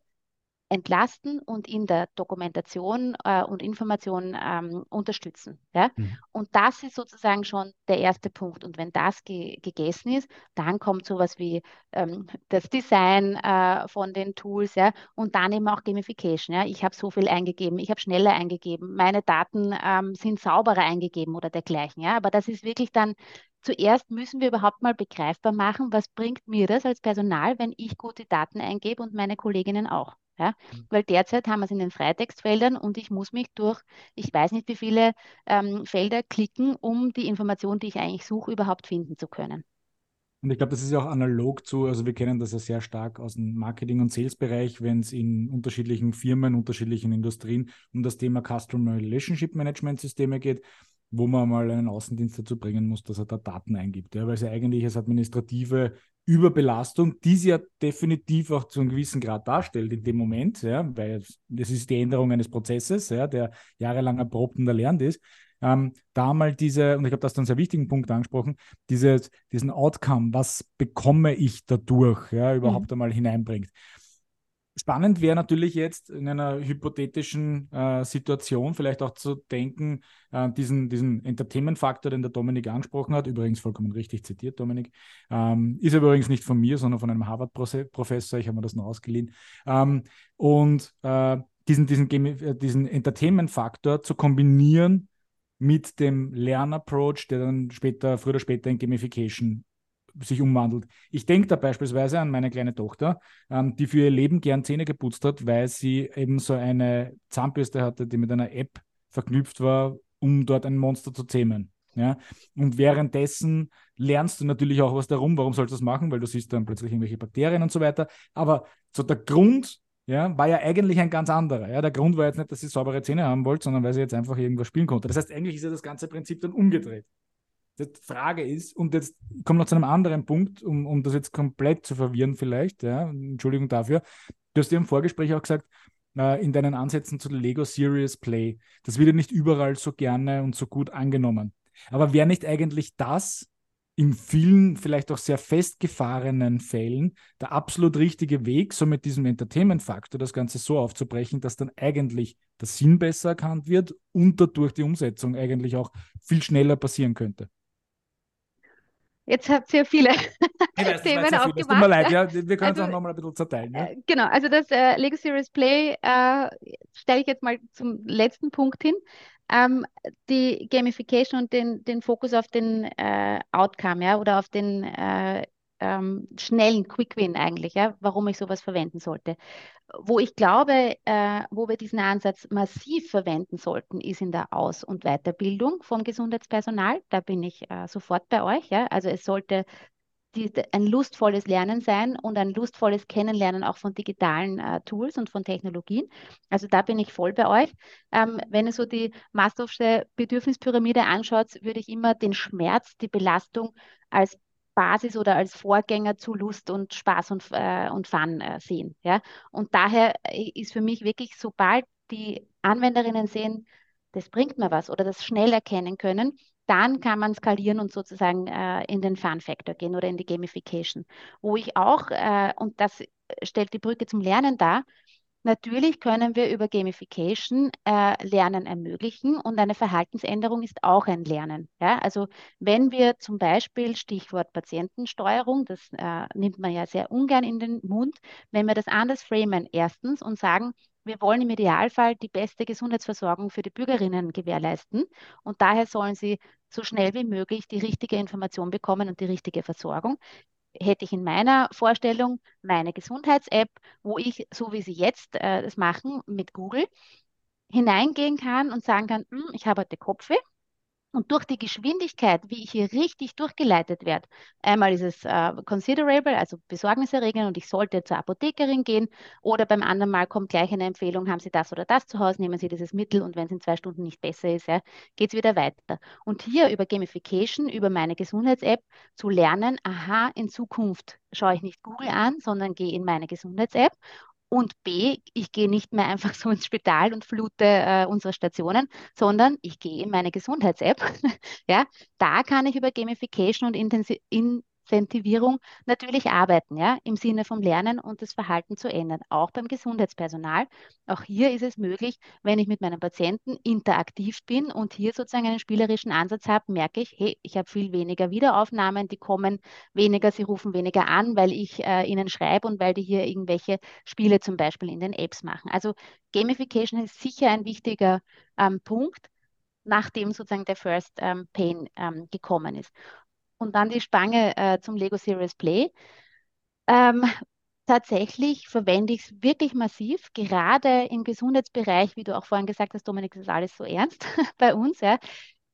B: entlasten und in der Dokumentation äh, und Information ähm, unterstützen. Ja? Mhm. Und das ist sozusagen schon der erste Punkt. Und wenn das ge gegessen ist, dann kommt sowas wie ähm, das Design äh, von den Tools ja? und dann eben auch Gamification. Ja? Ich habe so viel eingegeben, ich habe schneller eingegeben, meine Daten ähm, sind sauberer eingegeben oder dergleichen. Ja? Aber das ist wirklich dann zuerst müssen wir überhaupt mal begreifbar machen, was bringt mir das als Personal, wenn ich gute Daten eingebe und meine Kolleginnen auch. Ja? Mhm. Weil derzeit haben wir es in den Freitextfeldern und ich muss mich durch, ich weiß nicht wie viele ähm, Felder klicken, um die Information, die ich eigentlich suche, überhaupt finden zu können.
C: Und ich glaube, das ist ja auch analog zu, also wir kennen das ja sehr stark aus dem Marketing- und Sales-Bereich, wenn es in unterschiedlichen Firmen, unterschiedlichen Industrien um das Thema Customer Relationship Management Systeme geht, wo man mal einen Außendienst dazu bringen muss, dass er da Daten eingibt. Ja, weil es ja eigentlich als administrative Überbelastung, die sie ja definitiv auch zu einem gewissen Grad darstellt in dem Moment, ja, weil das ist die Änderung eines Prozesses, ja, der jahrelang erprobt und erlernt ist. Ähm, da mal diese, und ich habe das dann sehr wichtigen Punkt angesprochen, dieses, diesen Outcome, was bekomme ich dadurch, ja, überhaupt mhm. einmal hineinbringt. Spannend wäre natürlich jetzt in einer hypothetischen äh, Situation vielleicht auch zu denken, äh, diesen, diesen Entertainment-Faktor, den der Dominik angesprochen hat, übrigens vollkommen richtig zitiert, Dominik, ähm, ist übrigens nicht von mir, sondern von einem Harvard-Professor, ich habe mir das noch ausgeliehen. Ähm, und äh, diesen, diesen, äh, diesen Entertainment-Faktor zu kombinieren mit dem Lernapproach, der dann später, früher oder später in Gamification sich umwandelt. Ich denke da beispielsweise an meine kleine Tochter, ähm, die für ihr Leben gern Zähne geputzt hat, weil sie eben so eine Zahnbürste hatte, die mit einer App verknüpft war, um dort ein Monster zu zähmen. Ja? Und währenddessen lernst du natürlich auch was darum, warum sollst du das machen, weil du siehst dann plötzlich irgendwelche Bakterien und so weiter. Aber so der Grund ja, war ja eigentlich ein ganz anderer. Ja? Der Grund war jetzt nicht, dass sie saubere Zähne haben wollte, sondern weil sie jetzt einfach irgendwas spielen konnte. Das heißt, eigentlich ist ja das ganze Prinzip dann umgedreht. Die Frage ist, und jetzt kommt noch zu einem anderen Punkt, um, um das jetzt komplett zu verwirren vielleicht, ja, Entschuldigung dafür. Du hast ja im Vorgespräch auch gesagt, äh, in deinen Ansätzen zu Lego Serious Play, das wird ja nicht überall so gerne und so gut angenommen. Aber wäre nicht eigentlich das in vielen, vielleicht auch sehr festgefahrenen Fällen der absolut richtige Weg, so mit diesem Entertainment-Faktor das Ganze so aufzubrechen, dass dann eigentlich der Sinn besser erkannt wird und dadurch die Umsetzung eigentlich auch viel schneller passieren könnte?
B: Jetzt habt ihr viele weiß, Themen aufgemacht. Es tut
C: mir leid, ja, wir können also, es auch nochmal ein bisschen zerteilen. Ja?
B: Äh, genau, also das äh, Lego Series Play äh, stelle ich jetzt mal zum letzten Punkt hin. Ähm, die Gamification und den, den Fokus auf den äh, Outcome, ja, oder auf den äh, ähm, schnellen Quick Win eigentlich, ja, warum ich sowas verwenden sollte. Wo ich glaube, äh, wo wir diesen Ansatz massiv verwenden sollten, ist in der Aus- und Weiterbildung vom Gesundheitspersonal. Da bin ich äh, sofort bei euch. Ja. Also es sollte die, ein lustvolles Lernen sein und ein lustvolles Kennenlernen auch von digitalen äh, Tools und von Technologien. Also da bin ich voll bei euch. Ähm, wenn ihr so die Maslow'sche Bedürfnispyramide anschaut, würde ich immer den Schmerz, die Belastung als Basis oder als Vorgänger zu Lust und Spaß und, äh, und Fun äh, sehen. Ja? Und daher äh, ist für mich wirklich, sobald die Anwenderinnen sehen, das bringt mir was oder das schnell erkennen können, dann kann man skalieren und sozusagen äh, in den Fun-Factor gehen oder in die Gamification. Wo ich auch, äh, und das stellt die Brücke zum Lernen dar, Natürlich können wir über Gamification äh, Lernen ermöglichen und eine Verhaltensänderung ist auch ein Lernen. Ja? Also wenn wir zum Beispiel Stichwort Patientensteuerung, das äh, nimmt man ja sehr ungern in den Mund, wenn wir das anders framen, erstens und sagen, Wir wollen im Idealfall die beste Gesundheitsversorgung für die Bürgerinnen gewährleisten und daher sollen sie so schnell wie möglich die richtige Information bekommen und die richtige Versorgung hätte ich in meiner Vorstellung meine Gesundheits-App, wo ich, so wie Sie jetzt äh, das machen mit Google, hineingehen kann und sagen kann, hm, ich habe heute Kopfweh, und durch die Geschwindigkeit, wie ich hier richtig durchgeleitet werde, einmal ist es äh, considerable, also besorgniserregend und ich sollte zur Apothekerin gehen oder beim anderen Mal kommt gleich eine Empfehlung, haben Sie das oder das zu Hause, nehmen Sie dieses Mittel und wenn es in zwei Stunden nicht besser ist, ja, geht es wieder weiter. Und hier über Gamification, über meine Gesundheits-App zu lernen, aha, in Zukunft schaue ich nicht Google an, sondern gehe in meine Gesundheits-App und B, ich gehe nicht mehr einfach so ins Spital und flute äh, unsere Stationen, sondern ich gehe in meine Gesundheits-App. ja, da kann ich über Gamification und Intensi in Incentivierung natürlich arbeiten, ja, im Sinne vom Lernen und das Verhalten zu ändern, auch beim Gesundheitspersonal. Auch hier ist es möglich, wenn ich mit meinen Patienten interaktiv bin und hier sozusagen einen spielerischen Ansatz habe, merke ich, hey, ich habe viel weniger Wiederaufnahmen, die kommen weniger, sie rufen weniger an, weil ich äh, ihnen schreibe und weil die hier irgendwelche Spiele zum Beispiel in den Apps machen. Also Gamification ist sicher ein wichtiger ähm, Punkt nachdem sozusagen der First ähm, Pain ähm, gekommen ist und dann die Spange äh, zum Lego Series Play. Ähm, tatsächlich verwende ich es wirklich massiv, gerade im Gesundheitsbereich, wie du auch vorhin gesagt hast, Dominik, das ist alles so ernst bei uns. Ja.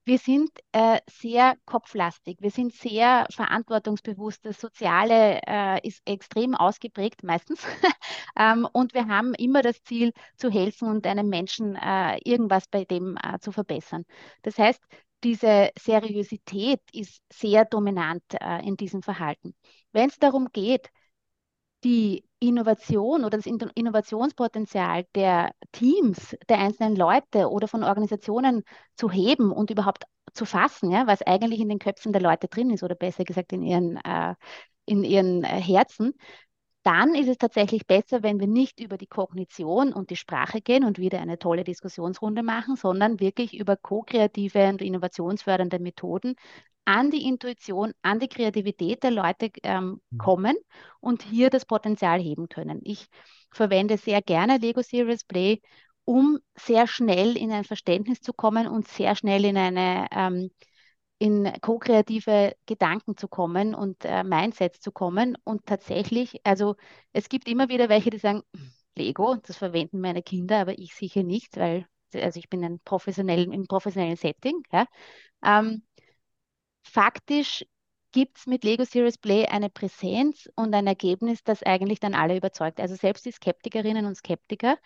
B: Wir sind äh, sehr kopflastig, wir sind sehr verantwortungsbewusst, das Soziale äh, ist extrem ausgeprägt meistens ähm, und wir haben immer das Ziel zu helfen und einem Menschen äh, irgendwas bei dem äh, zu verbessern. Das heißt, diese Seriosität ist sehr dominant äh, in diesem Verhalten. Wenn es darum geht, die Innovation oder das Innovationspotenzial der Teams, der einzelnen Leute oder von Organisationen zu heben und überhaupt zu fassen, ja, was eigentlich in den Köpfen der Leute drin ist oder besser gesagt in ihren, äh, in ihren äh, Herzen, dann ist es tatsächlich besser, wenn wir nicht über die Kognition und die Sprache gehen und wieder eine tolle Diskussionsrunde machen, sondern wirklich über ko-kreative und innovationsfördernde Methoden an die Intuition, an die Kreativität der Leute ähm, mhm. kommen und hier das Potenzial heben können. Ich verwende sehr gerne Lego Serious Play, um sehr schnell in ein Verständnis zu kommen und sehr schnell in eine ähm, in ko-kreative Gedanken zu kommen und äh, Mindsets zu kommen. Und tatsächlich, also es gibt immer wieder welche, die sagen, Lego, das verwenden meine Kinder, aber ich sicher nicht, weil also ich bin ein professionell, im professionellen Setting. Ja. Ähm, faktisch gibt es mit Lego Series Play eine Präsenz und ein Ergebnis, das eigentlich dann alle überzeugt. Also selbst die Skeptikerinnen und Skeptiker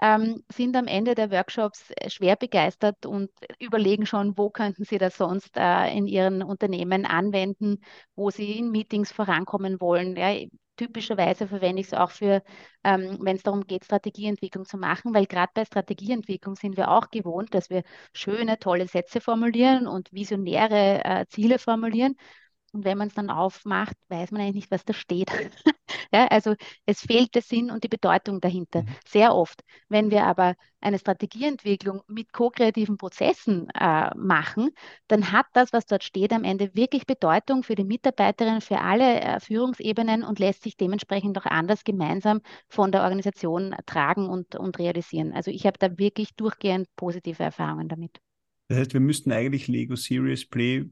B: ähm, sind am Ende der Workshops äh, schwer begeistert und überlegen schon, wo könnten sie das sonst äh, in ihren Unternehmen anwenden, wo sie in Meetings vorankommen wollen. Ja, typischerweise verwende ich es auch für, ähm, wenn es darum geht, Strategieentwicklung zu machen, weil gerade bei Strategieentwicklung sind wir auch gewohnt, dass wir schöne, tolle Sätze formulieren und visionäre äh, Ziele formulieren. Und wenn man es dann aufmacht, weiß man eigentlich nicht, was da steht. ja, also es fehlt der Sinn und die Bedeutung dahinter. Mhm. Sehr oft. Wenn wir aber eine Strategieentwicklung mit ko-kreativen Prozessen äh, machen, dann hat das, was dort steht, am Ende wirklich Bedeutung für die Mitarbeiterinnen, für alle äh, Führungsebenen und lässt sich dementsprechend auch anders gemeinsam von der Organisation tragen und, und realisieren. Also ich habe da wirklich durchgehend positive Erfahrungen damit.
A: Das heißt, wir müssten eigentlich Lego Serious Play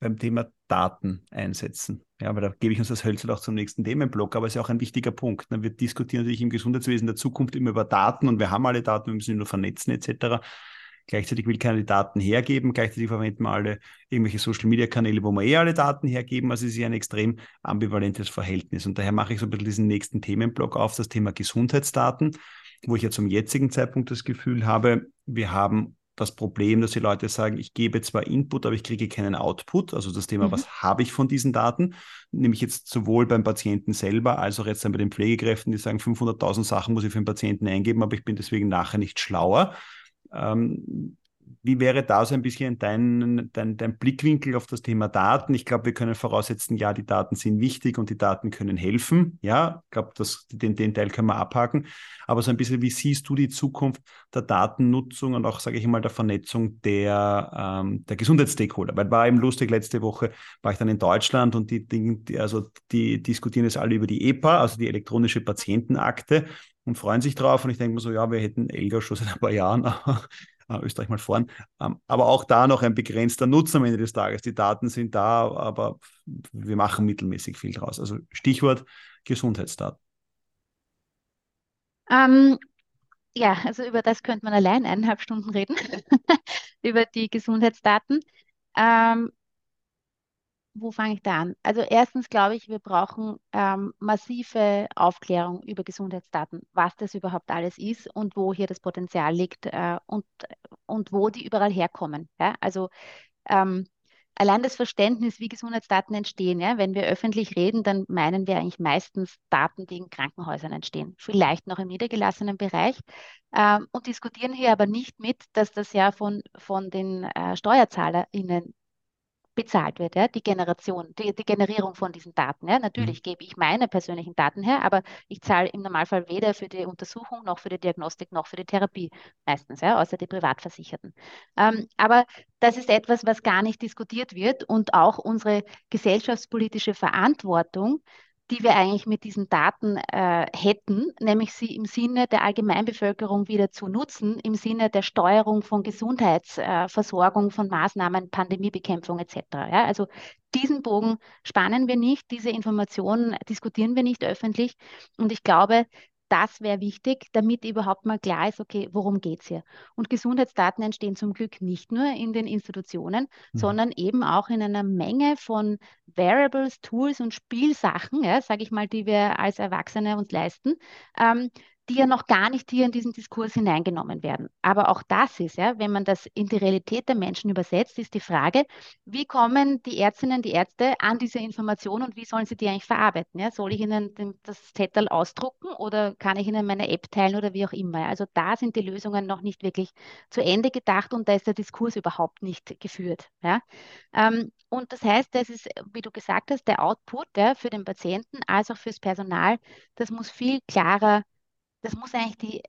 A: beim Thema Daten einsetzen. Ja, aber da gebe ich uns das Hölzel auch zum nächsten Themenblock, aber es ist ja auch ein wichtiger Punkt. Wir diskutieren natürlich im Gesundheitswesen der Zukunft immer über Daten und wir haben alle Daten, wir müssen sie nur vernetzen etc. Gleichzeitig will keiner die Daten hergeben, gleichzeitig verwenden wir alle irgendwelche Social-Media-Kanäle, wo wir eh alle Daten hergeben. Also es ist ja ein extrem ambivalentes Verhältnis. Und daher mache ich so ein bisschen diesen nächsten Themenblock auf, das Thema Gesundheitsdaten, wo ich ja zum jetzigen Zeitpunkt das Gefühl habe, wir haben das Problem, dass die Leute sagen, ich gebe zwar Input, aber ich kriege keinen Output. Also das Thema, mhm. was habe ich von diesen Daten? Nämlich jetzt sowohl beim Patienten selber als auch jetzt dann bei den Pflegekräften, die sagen, 500.000 Sachen muss ich für den Patienten eingeben, aber ich bin deswegen nachher nicht schlauer. Ähm, wie wäre da so ein bisschen dein, dein, dein Blickwinkel auf das Thema Daten? Ich glaube, wir können voraussetzen, ja, die Daten sind wichtig und die Daten können helfen. Ja, ich glaube, den, den Teil können wir abhaken. Aber so ein bisschen, wie siehst du die Zukunft der Datennutzung und auch, sage ich mal, der Vernetzung der, ähm, der Gesundheitsstakeholder? Weil war eben lustig, letzte Woche war ich dann in Deutschland und die, die, also die diskutieren jetzt alle über die EPA, also die elektronische Patientenakte und freuen sich drauf. Und ich denke mir so, ja, wir hätten Elga schon seit ein paar Jahren, äh, Österreich mal vorn. Ähm, aber auch da noch ein begrenzter Nutzen am Ende des Tages. Die Daten sind da, aber wir machen mittelmäßig viel draus. Also Stichwort Gesundheitsdaten.
B: Ähm, ja, also über das könnte man allein eineinhalb Stunden reden, über die Gesundheitsdaten. Ähm, wo fange ich da an? Also erstens glaube ich, wir brauchen ähm, massive Aufklärung über Gesundheitsdaten, was das überhaupt alles ist und wo hier das Potenzial liegt äh, und, und wo die überall herkommen. Ja? Also ähm, allein das Verständnis, wie Gesundheitsdaten entstehen. Ja? Wenn wir öffentlich reden, dann meinen wir eigentlich meistens Daten, die in Krankenhäusern entstehen, vielleicht noch im niedergelassenen Bereich ähm, und diskutieren hier aber nicht mit, dass das ja von, von den äh, SteuerzahlerInnen bezahlt wird, ja, die Generation, die, die Generierung von diesen Daten. Ja. Natürlich mhm. gebe ich meine persönlichen Daten her, aber ich zahle im Normalfall weder für die Untersuchung noch für die Diagnostik noch für die Therapie meistens, ja, außer die Privatversicherten. Ähm, aber das ist etwas, was gar nicht diskutiert wird und auch unsere gesellschaftspolitische Verantwortung die wir eigentlich mit diesen Daten äh, hätten, nämlich sie im Sinne der Allgemeinbevölkerung wieder zu nutzen, im Sinne der Steuerung von Gesundheitsversorgung, äh, von Maßnahmen, Pandemiebekämpfung etc. Ja, also diesen Bogen spannen wir nicht, diese Informationen diskutieren wir nicht öffentlich. Und ich glaube, das wäre wichtig, damit überhaupt mal klar ist, okay, worum geht es hier? Und Gesundheitsdaten entstehen zum Glück nicht nur in den Institutionen, mhm. sondern eben auch in einer Menge von Variables, Tools und Spielsachen, ja, sage ich mal, die wir als Erwachsene uns leisten, ähm, die ja noch gar nicht hier in diesen Diskurs hineingenommen werden. Aber auch das ist, ja, wenn man das in die Realität der Menschen übersetzt, ist die Frage, wie kommen die Ärztinnen, die Ärzte an diese Informationen und wie sollen sie die eigentlich verarbeiten? Ja? Soll ich ihnen das Zettel ausdrucken oder kann ich ihnen meine App teilen oder wie auch immer? Also da sind die Lösungen noch nicht wirklich zu Ende gedacht und da ist der Diskurs überhaupt nicht geführt. Ja? Ähm, und das heißt, das ist, wie du gesagt hast, der Output ja, für den Patienten als auch fürs Personal, das muss viel klarer das muss eigentlich die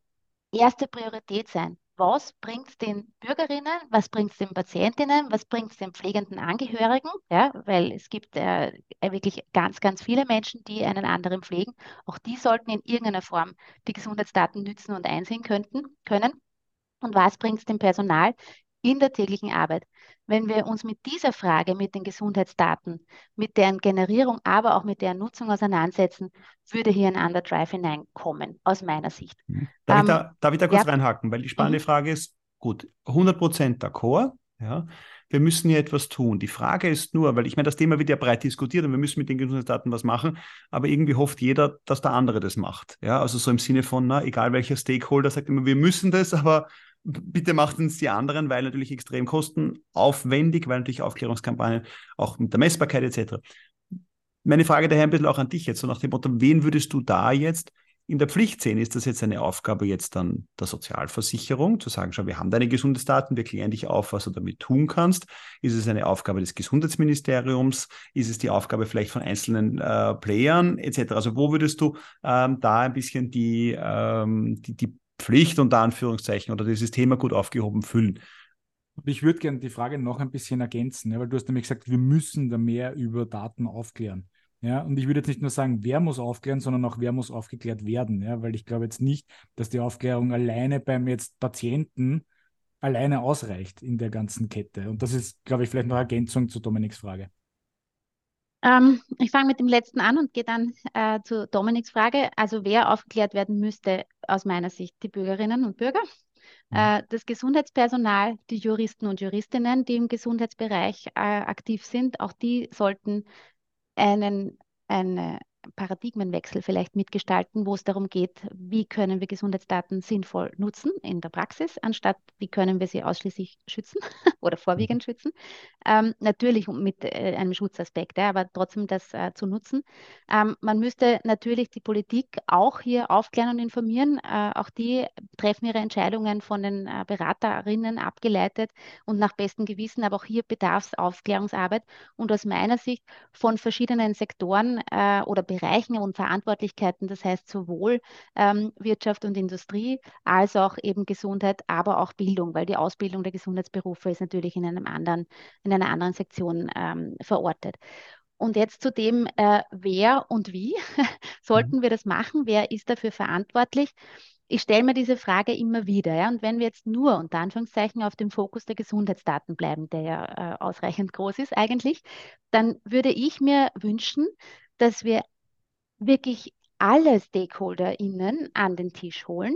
B: erste Priorität sein. Was bringt es den Bürgerinnen, was bringt es den Patientinnen, was bringt es den pflegenden Angehörigen? Ja, weil es gibt äh, wirklich ganz, ganz viele Menschen, die einen anderen pflegen. Auch die sollten in irgendeiner Form die Gesundheitsdaten nützen und einsehen könnten, können. Und was bringt es dem Personal in der täglichen Arbeit? Wenn wir uns mit dieser Frage, mit den Gesundheitsdaten, mit deren Generierung, aber auch mit deren Nutzung auseinandersetzen, würde hier ein Underdrive hineinkommen, aus meiner Sicht.
A: Mhm. Darf, ähm, ich, da, darf ich da kurz ja. reinhaken? Weil die spannende mhm. Frage ist, gut, 100% d'accord, ja, wir müssen hier etwas tun. Die Frage ist nur, weil ich meine, das Thema wird ja breit diskutiert und wir müssen mit den Gesundheitsdaten was machen, aber irgendwie hofft jeder, dass der andere das macht. Ja, also so im Sinne von, na, egal welcher Stakeholder sagt immer, wir müssen das, aber bitte macht uns die anderen, weil natürlich extrem kostenaufwendig, weil natürlich Aufklärungskampagnen auch mit der Messbarkeit etc. Meine Frage daher ein bisschen auch an dich jetzt, so nach dem Motto, wen würdest du da jetzt in der Pflicht sehen? Ist das jetzt eine Aufgabe jetzt dann der Sozialversicherung, zu sagen, schau, wir haben deine Gesundheitsdaten, wir klären dich auf, was du damit tun kannst? Ist es eine Aufgabe des Gesundheitsministeriums? Ist es die Aufgabe vielleicht von einzelnen äh, Playern etc.? Also wo würdest du ähm, da ein bisschen die, ähm, die, die Pflicht unter Anführungszeichen oder dieses Thema gut aufgehoben fühlen.
C: Ich würde gerne die Frage noch ein bisschen ergänzen, ja, weil du hast nämlich gesagt, wir müssen da mehr über Daten aufklären. Ja, und ich würde jetzt nicht nur sagen, wer muss aufklären, sondern auch wer muss aufgeklärt werden. Ja, weil ich glaube jetzt nicht, dass die Aufklärung alleine beim jetzt Patienten alleine ausreicht in der ganzen Kette. Und das ist, glaube ich, vielleicht noch Ergänzung zu Dominiks Frage.
B: Ähm, ich fange mit dem letzten an und gehe dann äh, zu Dominiks Frage. Also wer aufgeklärt werden müsste, aus meiner Sicht die Bürgerinnen und Bürger, mhm. äh, das Gesundheitspersonal, die Juristen und Juristinnen, die im Gesundheitsbereich äh, aktiv sind, auch die sollten einen, eine, Paradigmenwechsel vielleicht mitgestalten, wo es darum geht, wie können wir Gesundheitsdaten sinnvoll nutzen in der Praxis, anstatt wie können wir sie ausschließlich schützen oder vorwiegend mhm. schützen. Ähm, natürlich mit äh, einem Schutzaspekt, ja, aber trotzdem das äh, zu nutzen. Ähm, man müsste natürlich die Politik auch hier aufklären und informieren. Äh, auch die treffen ihre Entscheidungen von den äh, Beraterinnen abgeleitet und nach bestem Gewissen, aber auch hier bedarf es Aufklärungsarbeit und aus meiner Sicht von verschiedenen Sektoren äh, oder Bereichen und Verantwortlichkeiten, das heißt sowohl ähm, Wirtschaft und Industrie als auch eben Gesundheit, aber auch Bildung, weil die Ausbildung der Gesundheitsberufe ist natürlich in einem anderen, in einer anderen Sektion ähm, verortet. Und jetzt zu dem, äh, wer und wie sollten mhm. wir das machen? Wer ist dafür verantwortlich? Ich stelle mir diese Frage immer wieder. Ja? Und wenn wir jetzt nur unter Anführungszeichen auf dem Fokus der Gesundheitsdaten bleiben, der ja äh, ausreichend groß ist eigentlich, dann würde ich mir wünschen, dass wir wirklich alle StakeholderInnen an den Tisch holen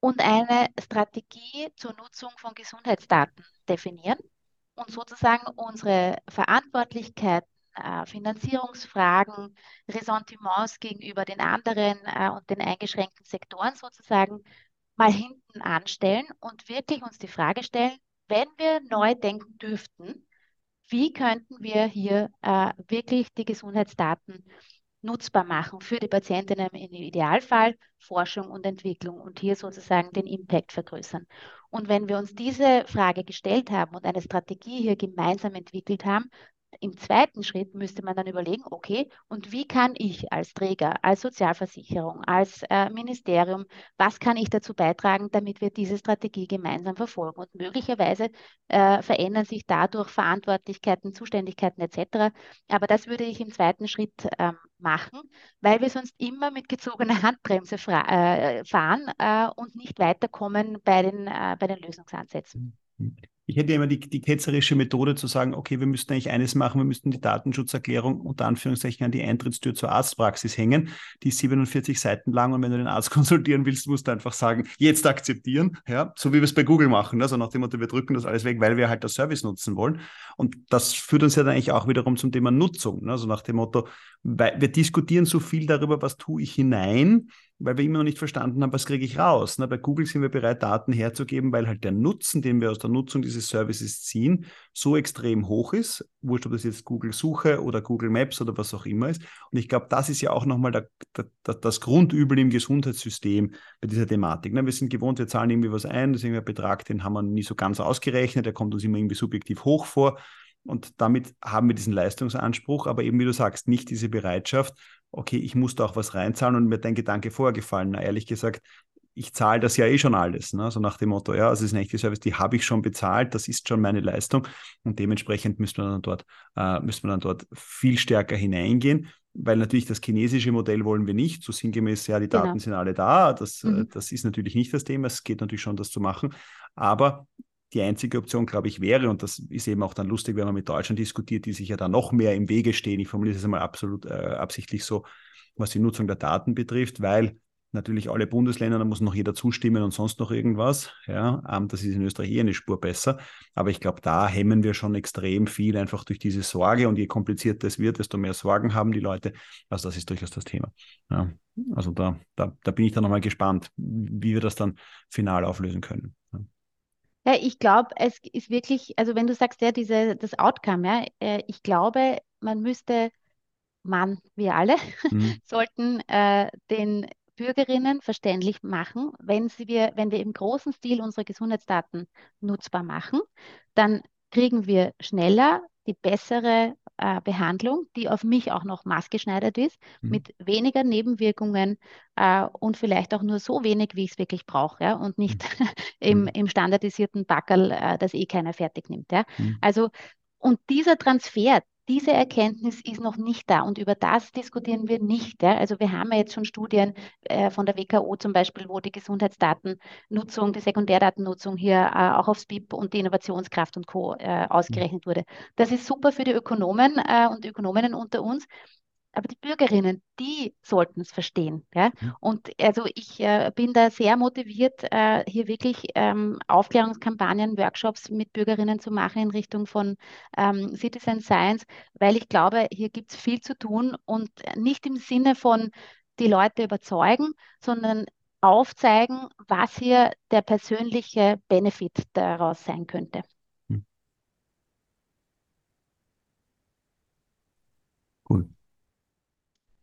B: und eine Strategie zur Nutzung von Gesundheitsdaten definieren und sozusagen unsere Verantwortlichkeiten, äh, Finanzierungsfragen, Ressentiments gegenüber den anderen äh, und den eingeschränkten Sektoren sozusagen mal hinten anstellen und wirklich uns die Frage stellen, wenn wir neu denken dürften, wie könnten wir hier äh, wirklich die Gesundheitsdaten nutzbar machen für die Patientinnen im Idealfall, Forschung und Entwicklung und hier sozusagen den Impact vergrößern. Und wenn wir uns diese Frage gestellt haben und eine Strategie hier gemeinsam entwickelt haben, im zweiten Schritt müsste man dann überlegen, okay, und wie kann ich als Träger, als Sozialversicherung, als äh, Ministerium, was kann ich dazu beitragen, damit wir diese Strategie gemeinsam verfolgen? Und möglicherweise äh, verändern sich dadurch Verantwortlichkeiten, Zuständigkeiten etc. Aber das würde ich im zweiten Schritt ähm, machen, weil wir sonst immer mit gezogener Handbremse äh, fahren äh, und nicht weiterkommen bei den, äh, bei den Lösungsansätzen.
A: Mhm. Ich hätte immer die, die ketzerische Methode zu sagen, okay, wir müssten eigentlich eines machen, wir müssten die Datenschutzerklärung unter Anführungszeichen an die Eintrittstür zur Arztpraxis hängen. Die ist 47 Seiten lang und wenn du den Arzt konsultieren willst, musst du einfach sagen, jetzt akzeptieren, ja, so wie wir es bei Google machen. Also nach dem Motto, wir drücken das alles weg, weil wir halt das Service nutzen wollen. Und das führt uns ja dann eigentlich auch wiederum zum Thema Nutzung. Also nach dem Motto, wir diskutieren so viel darüber, was tue ich hinein, weil wir immer noch nicht verstanden haben, was kriege ich raus. Ne? Bei Google sind wir bereit, Daten herzugeben, weil halt der Nutzen, den wir aus der Nutzung dieses Services ziehen, so extrem hoch ist. Wurscht, ob das jetzt Google Suche oder Google Maps oder was auch immer ist. Und ich glaube, das ist ja auch nochmal der, der, das Grundübel im Gesundheitssystem bei dieser Thematik. Ne? Wir sind gewohnt, wir zahlen irgendwie was ein, das ist Betrag, den haben wir nie so ganz ausgerechnet, der kommt uns immer irgendwie subjektiv hoch vor. Und damit haben wir diesen Leistungsanspruch, aber eben, wie du sagst, nicht diese Bereitschaft, okay, ich muss da auch was reinzahlen und mir dein Gedanke vorgefallen. Na, ehrlich gesagt, ich zahle das ja eh schon alles. Ne? So nach dem Motto, ja, also es ist ein echtes Service, die habe ich schon bezahlt, das ist schon meine Leistung. Und dementsprechend müssen wir dann dort, äh, müssen wir dann dort viel stärker hineingehen, weil natürlich das chinesische Modell wollen wir nicht. So sinngemäß, ja, die Daten genau. sind alle da. Das, äh, mhm. das ist natürlich nicht das Thema. Es geht natürlich schon, das zu machen. Aber die einzige Option, glaube ich, wäre, und das ist eben auch dann lustig, wenn man mit Deutschland diskutiert, die sich ja da noch mehr im Wege stehen. Ich formuliere es einmal absolut äh, absichtlich so, was die Nutzung der Daten betrifft, weil natürlich alle Bundesländer, da muss noch jeder zustimmen und sonst noch irgendwas. Ja, ähm, das ist in Österreich eher eine Spur besser. Aber ich glaube, da hemmen wir schon extrem viel einfach durch diese Sorge. Und je komplizierter es wird, desto mehr Sorgen haben die Leute. Also das ist durchaus das Thema. Ja, also da, da, da bin ich dann nochmal gespannt, wie wir das dann final auflösen können. Ja.
B: Ja, ich glaube, es ist wirklich, also wenn du sagst, ja, diese, das Outcome, ja, äh, ich glaube, man müsste, man, wir alle, mhm. sollten äh, den Bürgerinnen verständlich machen, wenn, sie wir, wenn wir im großen Stil unsere Gesundheitsdaten nutzbar machen, dann kriegen wir schneller die bessere äh, Behandlung, die auf mich auch noch maßgeschneidert ist, mhm. mit weniger Nebenwirkungen äh, und vielleicht auch nur so wenig, wie ich es wirklich brauche, ja, und nicht mhm. im, mhm. im standardisierten Backerl, äh, das eh keiner fertig nimmt. Ja. Mhm. Also, und dieser Transfer, diese Erkenntnis ist noch nicht da und über das diskutieren wir nicht. Ja? Also wir haben ja jetzt schon Studien äh, von der WKO zum Beispiel, wo die Gesundheitsdatennutzung, die Sekundärdatennutzung hier äh, auch aufs BIP und die Innovationskraft und Co. Äh, ausgerechnet wurde. Das ist super für die Ökonomen äh, und Ökonominnen unter uns. Aber die Bürgerinnen, die sollten es verstehen. Ja? Mhm. Und also ich äh, bin da sehr motiviert, äh, hier wirklich ähm, Aufklärungskampagnen, Workshops mit Bürgerinnen zu machen in Richtung von ähm, Citizen Science, weil ich glaube, hier gibt es viel zu tun und nicht im Sinne von die Leute überzeugen, sondern aufzeigen, was hier der persönliche Benefit daraus sein könnte.
A: Cool.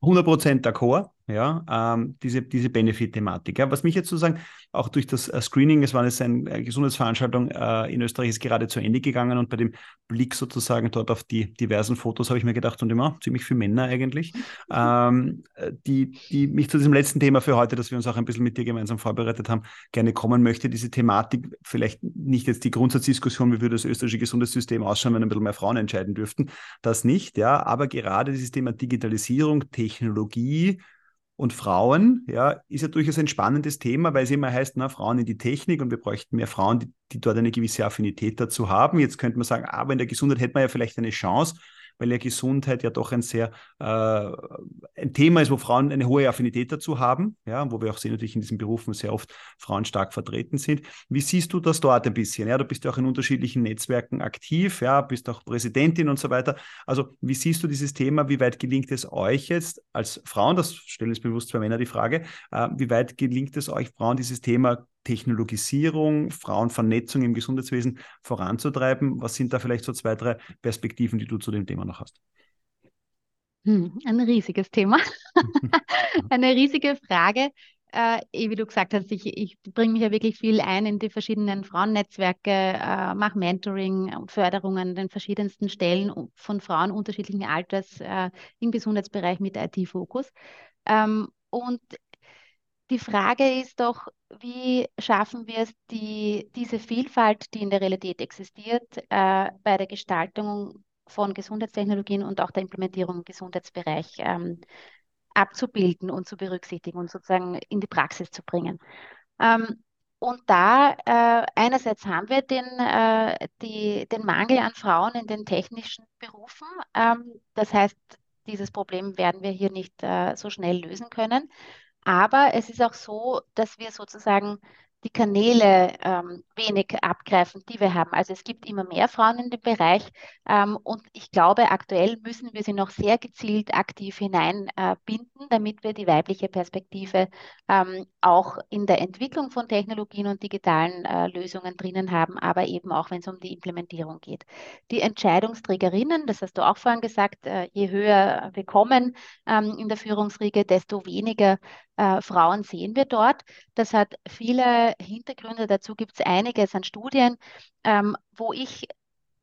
A: 100% d'accord ja, ähm, diese, diese Benefit-Thematik. Ja. Was mich jetzt sozusagen auch durch das äh, Screening, es war jetzt eine Gesundheitsveranstaltung äh, in Österreich, ist gerade zu Ende gegangen und bei dem Blick sozusagen dort auf die diversen Fotos habe ich mir gedacht, und immer ziemlich viele Männer eigentlich, ähm, die, die mich zu diesem letzten Thema für heute, das wir uns auch ein bisschen mit dir gemeinsam vorbereitet haben, gerne kommen möchte. Diese Thematik, vielleicht nicht jetzt die Grundsatzdiskussion, wie würde das österreichische Gesundheitssystem ausschauen, wenn ein bisschen mehr Frauen entscheiden dürften, das nicht, ja, aber gerade dieses Thema Digitalisierung, Technologie, und Frauen, ja, ist ja durchaus ein spannendes Thema, weil es immer heißt, na, Frauen in die Technik und wir bräuchten mehr Frauen, die, die dort eine gewisse Affinität dazu haben. Jetzt könnte man sagen, aber in der Gesundheit hätte man ja vielleicht eine Chance weil ja Gesundheit ja doch ein sehr äh, ein Thema ist, wo Frauen eine hohe Affinität dazu haben, ja, wo wir auch sehen natürlich in diesen Berufen sehr oft Frauen stark vertreten sind. Wie siehst du das dort ein bisschen? Ja, du bist ja auch in unterschiedlichen Netzwerken aktiv, ja, bist auch Präsidentin und so weiter. Also wie siehst du dieses Thema? Wie weit gelingt es euch jetzt als Frauen? Das stellen jetzt bewusst zwei Männer die Frage. Äh, wie weit gelingt es euch Frauen, dieses Thema Technologisierung, Frauenvernetzung im Gesundheitswesen voranzutreiben? Was sind da vielleicht so zwei, drei Perspektiven, die du zu dem Thema noch hast?
B: Hm, ein riesiges Thema. Eine riesige Frage. Äh, wie du gesagt hast, ich, ich bringe mich ja wirklich viel ein in die verschiedenen Frauennetzwerke, äh, mache Mentoring und Förderungen an den verschiedensten Stellen von Frauen unterschiedlichen Alters äh, im Gesundheitsbereich mit IT-Fokus. Ähm, und die Frage ist doch, wie schaffen wir es, die, diese Vielfalt, die in der Realität existiert, äh, bei der Gestaltung von Gesundheitstechnologien und auch der Implementierung im Gesundheitsbereich ähm, abzubilden und zu berücksichtigen und sozusagen in die Praxis zu bringen. Ähm, und da äh, einerseits haben wir den, äh, die, den Mangel an Frauen in den technischen Berufen. Ähm, das heißt, dieses Problem werden wir hier nicht äh, so schnell lösen können. Aber es ist auch so, dass wir sozusagen die Kanäle ähm, wenig abgreifen, die wir haben. Also es gibt immer mehr Frauen in dem Bereich ähm, und ich glaube, aktuell müssen wir sie noch sehr gezielt aktiv hineinbinden, äh, damit wir die weibliche Perspektive ähm, auch in der Entwicklung von Technologien und digitalen äh, Lösungen drinnen haben, aber eben auch, wenn es um die Implementierung geht. Die Entscheidungsträgerinnen, das hast du auch vorhin gesagt, äh, je höher wir kommen ähm, in der Führungsriege, desto weniger äh, Frauen sehen wir dort. Das hat viele Hintergründe. Dazu gibt es einiges an Studien, ähm, wo ich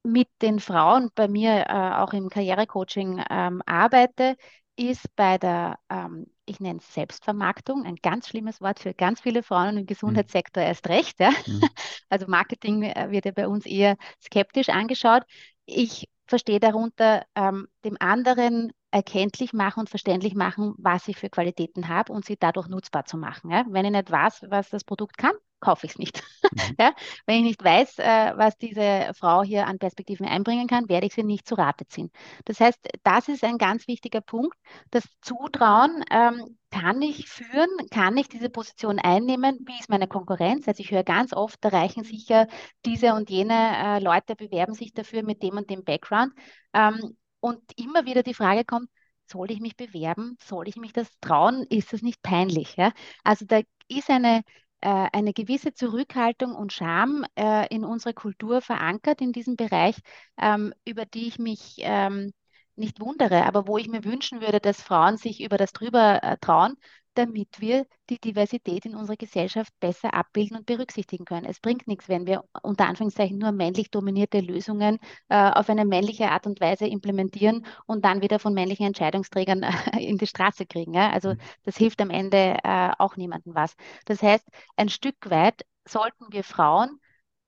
B: mit den Frauen bei mir äh, auch im Karrierecoaching ähm, arbeite, ist bei der, ähm, ich nenne es Selbstvermarktung, ein ganz schlimmes Wort für ganz viele Frauen im Gesundheitssektor mhm. erst recht. Ja? Mhm. Also Marketing äh, wird ja bei uns eher skeptisch angeschaut. Ich verstehe darunter, ähm, dem anderen erkenntlich machen und verständlich machen, was ich für Qualitäten habe und sie dadurch nutzbar zu machen. Ja? Wenn ich nicht weiß, was das Produkt kann, kaufe ich es nicht. Mhm. ja? Wenn ich nicht weiß, äh, was diese Frau hier an Perspektiven einbringen kann, werde ich sie nicht zu Rate ziehen. Das heißt, das ist ein ganz wichtiger Punkt. Das Zutrauen, ähm, kann ich führen, kann ich diese Position einnehmen, wie ist meine Konkurrenz? Also ich höre ganz oft, da reichen sicher diese und jene äh, Leute bewerben sich dafür mit dem und dem Background. Ähm, und immer wieder die Frage kommt, soll ich mich bewerben? Soll ich mich das trauen? Ist das nicht peinlich? Ja? Also da ist eine, äh, eine gewisse Zurückhaltung und Scham äh, in unserer Kultur verankert in diesem Bereich, ähm, über die ich mich ähm, nicht wundere, aber wo ich mir wünschen würde, dass Frauen sich über das drüber äh, trauen damit wir die Diversität in unserer Gesellschaft besser abbilden und berücksichtigen können. Es bringt nichts, wenn wir unter Anführungszeichen nur männlich dominierte Lösungen äh, auf eine männliche Art und Weise implementieren und dann wieder von männlichen Entscheidungsträgern äh, in die Straße kriegen. Ja? Also mhm. das hilft am Ende äh, auch niemandem was. Das heißt, ein Stück weit sollten wir Frauen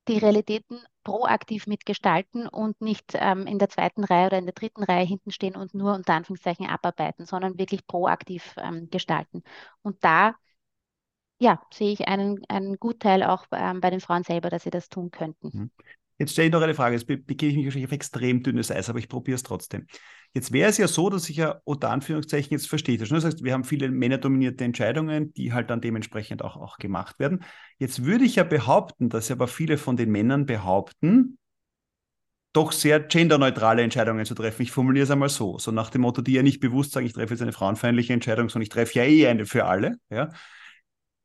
B: die Realitäten proaktiv mitgestalten und nicht ähm, in der zweiten Reihe oder in der dritten Reihe hinten stehen und nur unter Anführungszeichen abarbeiten, sondern wirklich proaktiv ähm, gestalten. Und da ja, sehe ich einen, einen Gutteil auch ähm, bei den Frauen selber, dass sie das tun könnten.
A: Mhm. Jetzt stelle ich noch eine Frage. Jetzt begebe ich mich wahrscheinlich auf extrem dünnes Eis, aber ich probiere es trotzdem. Jetzt wäre es ja so, dass ich ja unter Anführungszeichen jetzt verstehe. Das heißt, wir haben viele männerdominierte Entscheidungen, die halt dann dementsprechend auch, auch gemacht werden. Jetzt würde ich ja behaupten, dass aber viele von den Männern behaupten, doch sehr genderneutrale Entscheidungen zu treffen. Ich formuliere es einmal so, so nach dem Motto, die ja nicht bewusst sagen, ich treffe jetzt eine frauenfeindliche Entscheidung, sondern ich treffe ja eh eine für alle. Ja?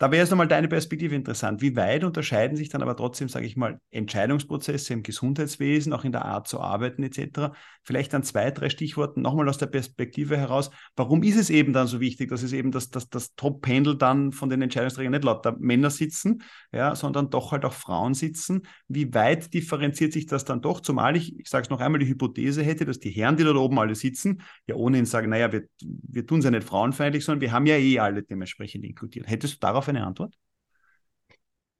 A: Da wäre es nochmal deine Perspektive interessant. Wie weit unterscheiden sich dann aber trotzdem, sage ich mal, Entscheidungsprozesse im Gesundheitswesen, auch in der Art zu arbeiten etc.? Vielleicht an zwei, drei Stichworten nochmal aus der Perspektive heraus. Warum ist es eben dann so wichtig, dass es eben das, das, das Top-Pendel dann von den Entscheidungsträgern nicht lauter Männer sitzen, ja, sondern doch halt auch Frauen sitzen? Wie weit differenziert sich das dann doch? Zumal ich, ich sage es noch einmal, die Hypothese hätte, dass die Herren, die da oben alle sitzen, ja ohnehin sagen, naja, wir, wir tun es ja nicht frauenfeindlich, sondern wir haben ja eh alle dementsprechend inkludiert. Hättest du darauf eine Antwort?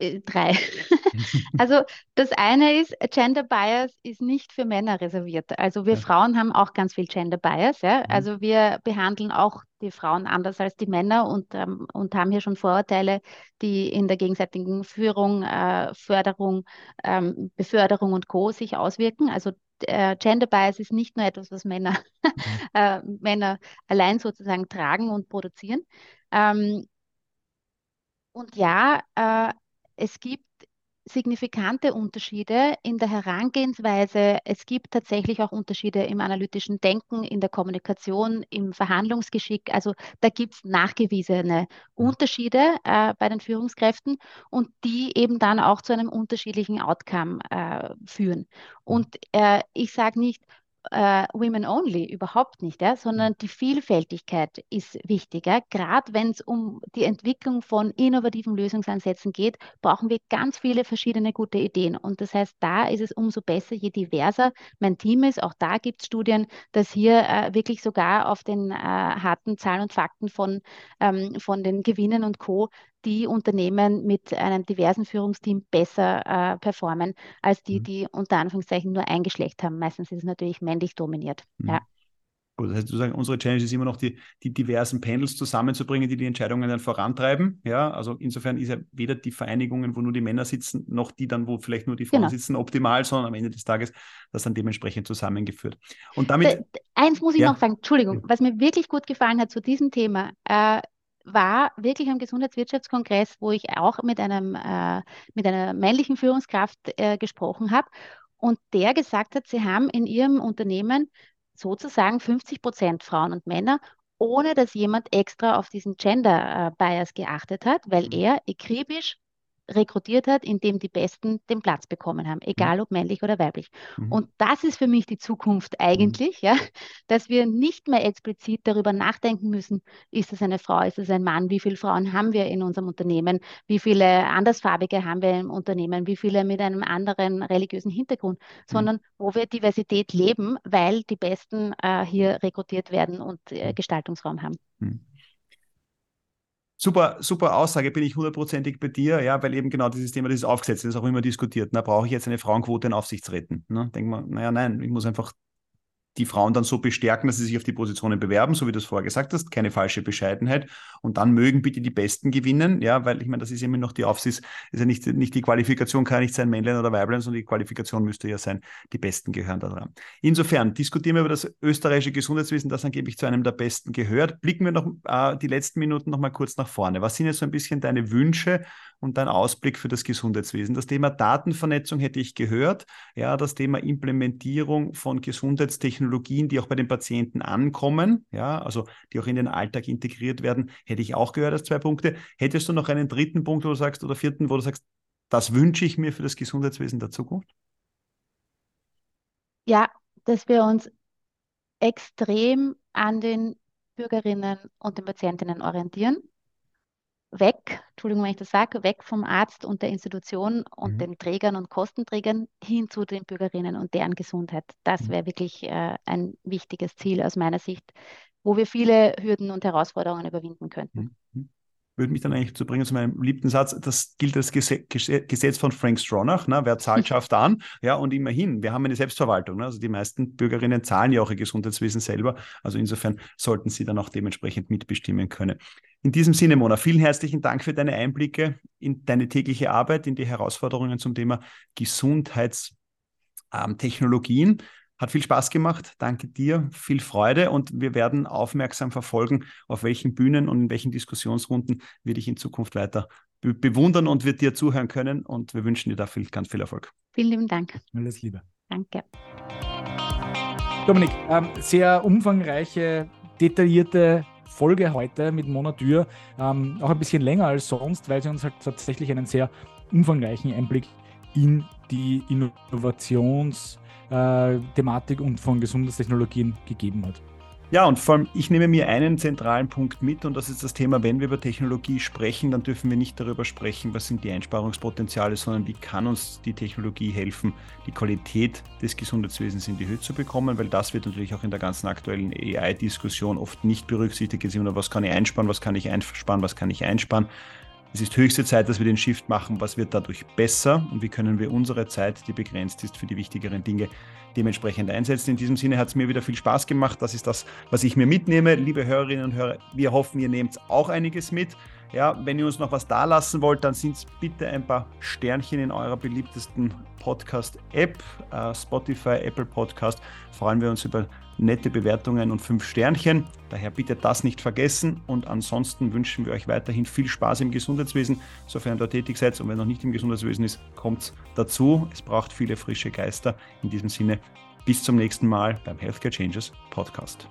B: Äh, drei. also das eine ist, Gender Bias ist nicht für Männer reserviert. Also wir ja. Frauen haben auch ganz viel Gender Bias. Ja? Mhm. Also wir behandeln auch die Frauen anders als die Männer und, ähm, und haben hier schon Vorurteile, die in der gegenseitigen Führung, äh, Förderung, ähm, Beförderung und Co. sich auswirken. Also äh, Gender Bias ist nicht nur etwas, was Männer, mhm. äh, Männer allein sozusagen tragen und produzieren. Ähm, und ja, äh, es gibt signifikante Unterschiede in der Herangehensweise. Es gibt tatsächlich auch Unterschiede im analytischen Denken, in der Kommunikation, im Verhandlungsgeschick. Also da gibt es nachgewiesene Unterschiede äh, bei den Führungskräften und die eben dann auch zu einem unterschiedlichen Outcome äh, führen. Und äh, ich sage nicht, äh, Women Only, überhaupt nicht, ja, sondern die Vielfältigkeit ist wichtiger. Gerade wenn es um die Entwicklung von innovativen Lösungsansätzen geht, brauchen wir ganz viele verschiedene gute Ideen. Und das heißt, da ist es umso besser, je diverser mein Team ist. Auch da gibt es Studien, dass hier äh, wirklich sogar auf den äh, harten Zahlen und Fakten von, ähm, von den Gewinnen und Co die Unternehmen mit einem diversen Führungsteam besser äh, performen als die, mhm. die unter Anführungszeichen nur ein Geschlecht haben. Meistens ist es natürlich männlich dominiert. Mhm. Ja.
A: Gut, das heißt, sozusagen, unsere Challenge ist immer noch, die, die diversen Panels zusammenzubringen, die die Entscheidungen dann vorantreiben. Ja, also insofern ist ja weder die Vereinigungen, wo nur die Männer sitzen, noch die dann, wo vielleicht nur die Frauen genau. sitzen, optimal, sondern am Ende des Tages das dann dementsprechend zusammengeführt. Und damit.
B: Eins muss ich ja. noch sagen, Entschuldigung, was mir wirklich gut gefallen hat zu diesem Thema, äh, war wirklich am Gesundheitswirtschaftskongress, wo ich auch mit, einem, äh, mit einer männlichen Führungskraft äh, gesprochen habe und der gesagt hat, sie haben in ihrem Unternehmen sozusagen 50 Prozent Frauen und Männer, ohne dass jemand extra auf diesen Gender äh, Bias geachtet hat, weil mhm. er akribisch rekrutiert hat, indem die Besten den Platz bekommen haben, egal ob männlich oder weiblich. Mhm. Und das ist für mich die Zukunft eigentlich, mhm. ja, dass wir nicht mehr explizit darüber nachdenken müssen, ist es eine Frau, ist es ein Mann, wie viele Frauen haben wir in unserem Unternehmen, wie viele Andersfarbige haben wir im Unternehmen, wie viele mit einem anderen religiösen Hintergrund, mhm. sondern wo wir Diversität leben, weil die Besten äh, hier rekrutiert werden und äh, mhm. Gestaltungsraum haben.
A: Super, super Aussage, bin ich hundertprozentig bei dir, ja, weil eben genau dieses Thema, dieses Aufgesetzt ist auch immer diskutiert. Na, brauche ich jetzt eine Frauenquote in Aufsichtsräten? Ne? Denkt man, naja, nein, ich muss einfach die Frauen dann so bestärken, dass sie sich auf die Positionen bewerben, so wie du es vorher gesagt hast, keine falsche Bescheidenheit. Und dann mögen bitte die Besten gewinnen, ja, weil ich meine, das ist immer noch die Aufsicht, ist ja nicht, nicht die Qualifikation, kann ja nicht sein Männlein oder Weiblein, sondern die Qualifikation müsste ja sein, die Besten gehören da dran. Insofern diskutieren wir über das österreichische Gesundheitswesen, das angeblich zu einem der Besten gehört. Blicken wir noch äh, die letzten Minuten noch mal kurz nach vorne. Was sind jetzt so ein bisschen deine Wünsche und dein Ausblick für das Gesundheitswesen? Das Thema Datenvernetzung hätte ich gehört, ja, das Thema Implementierung von Gesundheitstechnologien Technologien, die auch bei den Patienten ankommen, ja, also die auch in den Alltag integriert werden, hätte ich auch gehört als zwei Punkte. Hättest du noch einen dritten Punkt, wo du sagst, oder vierten, wo du sagst, das wünsche ich mir für das Gesundheitswesen der Zukunft?
B: Ja, dass wir uns extrem an den Bürgerinnen und den Patientinnen orientieren weg, Entschuldigung, wenn ich das sage, weg vom Arzt und der Institution und mhm. den Trägern und Kostenträgern hin zu den Bürgerinnen und deren Gesundheit. Das mhm. wäre wirklich äh, ein wichtiges Ziel aus meiner Sicht, wo wir viele Hürden und Herausforderungen überwinden könnten.
A: Würde mich dann eigentlich zu bringen zu meinem liebten Satz, das gilt als Gesetz von Frank Stronach, ne? wer zahlt, schafft an. Ja, und immerhin, wir haben eine Selbstverwaltung. Ne? Also die meisten Bürgerinnen zahlen ja auch ihr Gesundheitswesen selber. Also insofern sollten sie dann auch dementsprechend mitbestimmen können. In diesem Sinne, Mona, vielen herzlichen Dank für deine Einblicke in deine tägliche Arbeit, in die Herausforderungen zum Thema Gesundheitstechnologien. Hat viel Spaß gemacht. Danke dir. Viel Freude. Und wir werden aufmerksam verfolgen, auf welchen Bühnen und in welchen Diskussionsrunden wir dich in Zukunft weiter be bewundern und wir dir zuhören können. Und wir wünschen dir da viel, ganz viel Erfolg.
B: Vielen lieben Dank.
C: Alles Liebe.
B: Danke.
C: Dominik, ähm, sehr umfangreiche, detaillierte Folge heute mit Mona Dürr. Ähm, auch ein bisschen länger als sonst, weil sie uns halt tatsächlich einen sehr umfangreichen Einblick in die Innovationsthematik äh, und von Gesundheitstechnologien gegeben hat.
A: Ja, und vor allem, ich nehme mir einen zentralen Punkt mit und das ist das Thema, wenn wir über Technologie sprechen, dann dürfen wir nicht darüber sprechen, was sind die Einsparungspotenziale, sondern wie kann uns die Technologie helfen, die Qualität des Gesundheitswesens in die Höhe zu bekommen, weil das wird natürlich auch in der ganzen aktuellen AI-Diskussion oft nicht berücksichtigt. Was kann ich einsparen, was kann ich einsparen, was kann ich einsparen. Es ist höchste Zeit, dass wir den Shift machen. Was wird dadurch besser und wie können wir unsere Zeit, die begrenzt ist, für die wichtigeren Dinge dementsprechend einsetzen? In diesem Sinne hat es mir wieder viel Spaß gemacht. Das ist das, was ich mir mitnehme. Liebe Hörerinnen und Hörer, wir hoffen, ihr nehmt auch einiges mit. Ja, wenn ihr uns noch was da lassen wollt, dann sind es bitte ein paar Sternchen in eurer beliebtesten Podcast-App, äh, Spotify, Apple Podcast. Freuen wir uns über nette Bewertungen und fünf Sternchen. Daher bitte das nicht vergessen. Und ansonsten wünschen wir euch weiterhin viel Spaß im Gesundheitswesen, sofern ihr da tätig seid. Und wenn noch nicht im Gesundheitswesen ist, kommt dazu. Es braucht viele frische Geister. In diesem Sinne, bis zum nächsten Mal beim Healthcare Changes Podcast.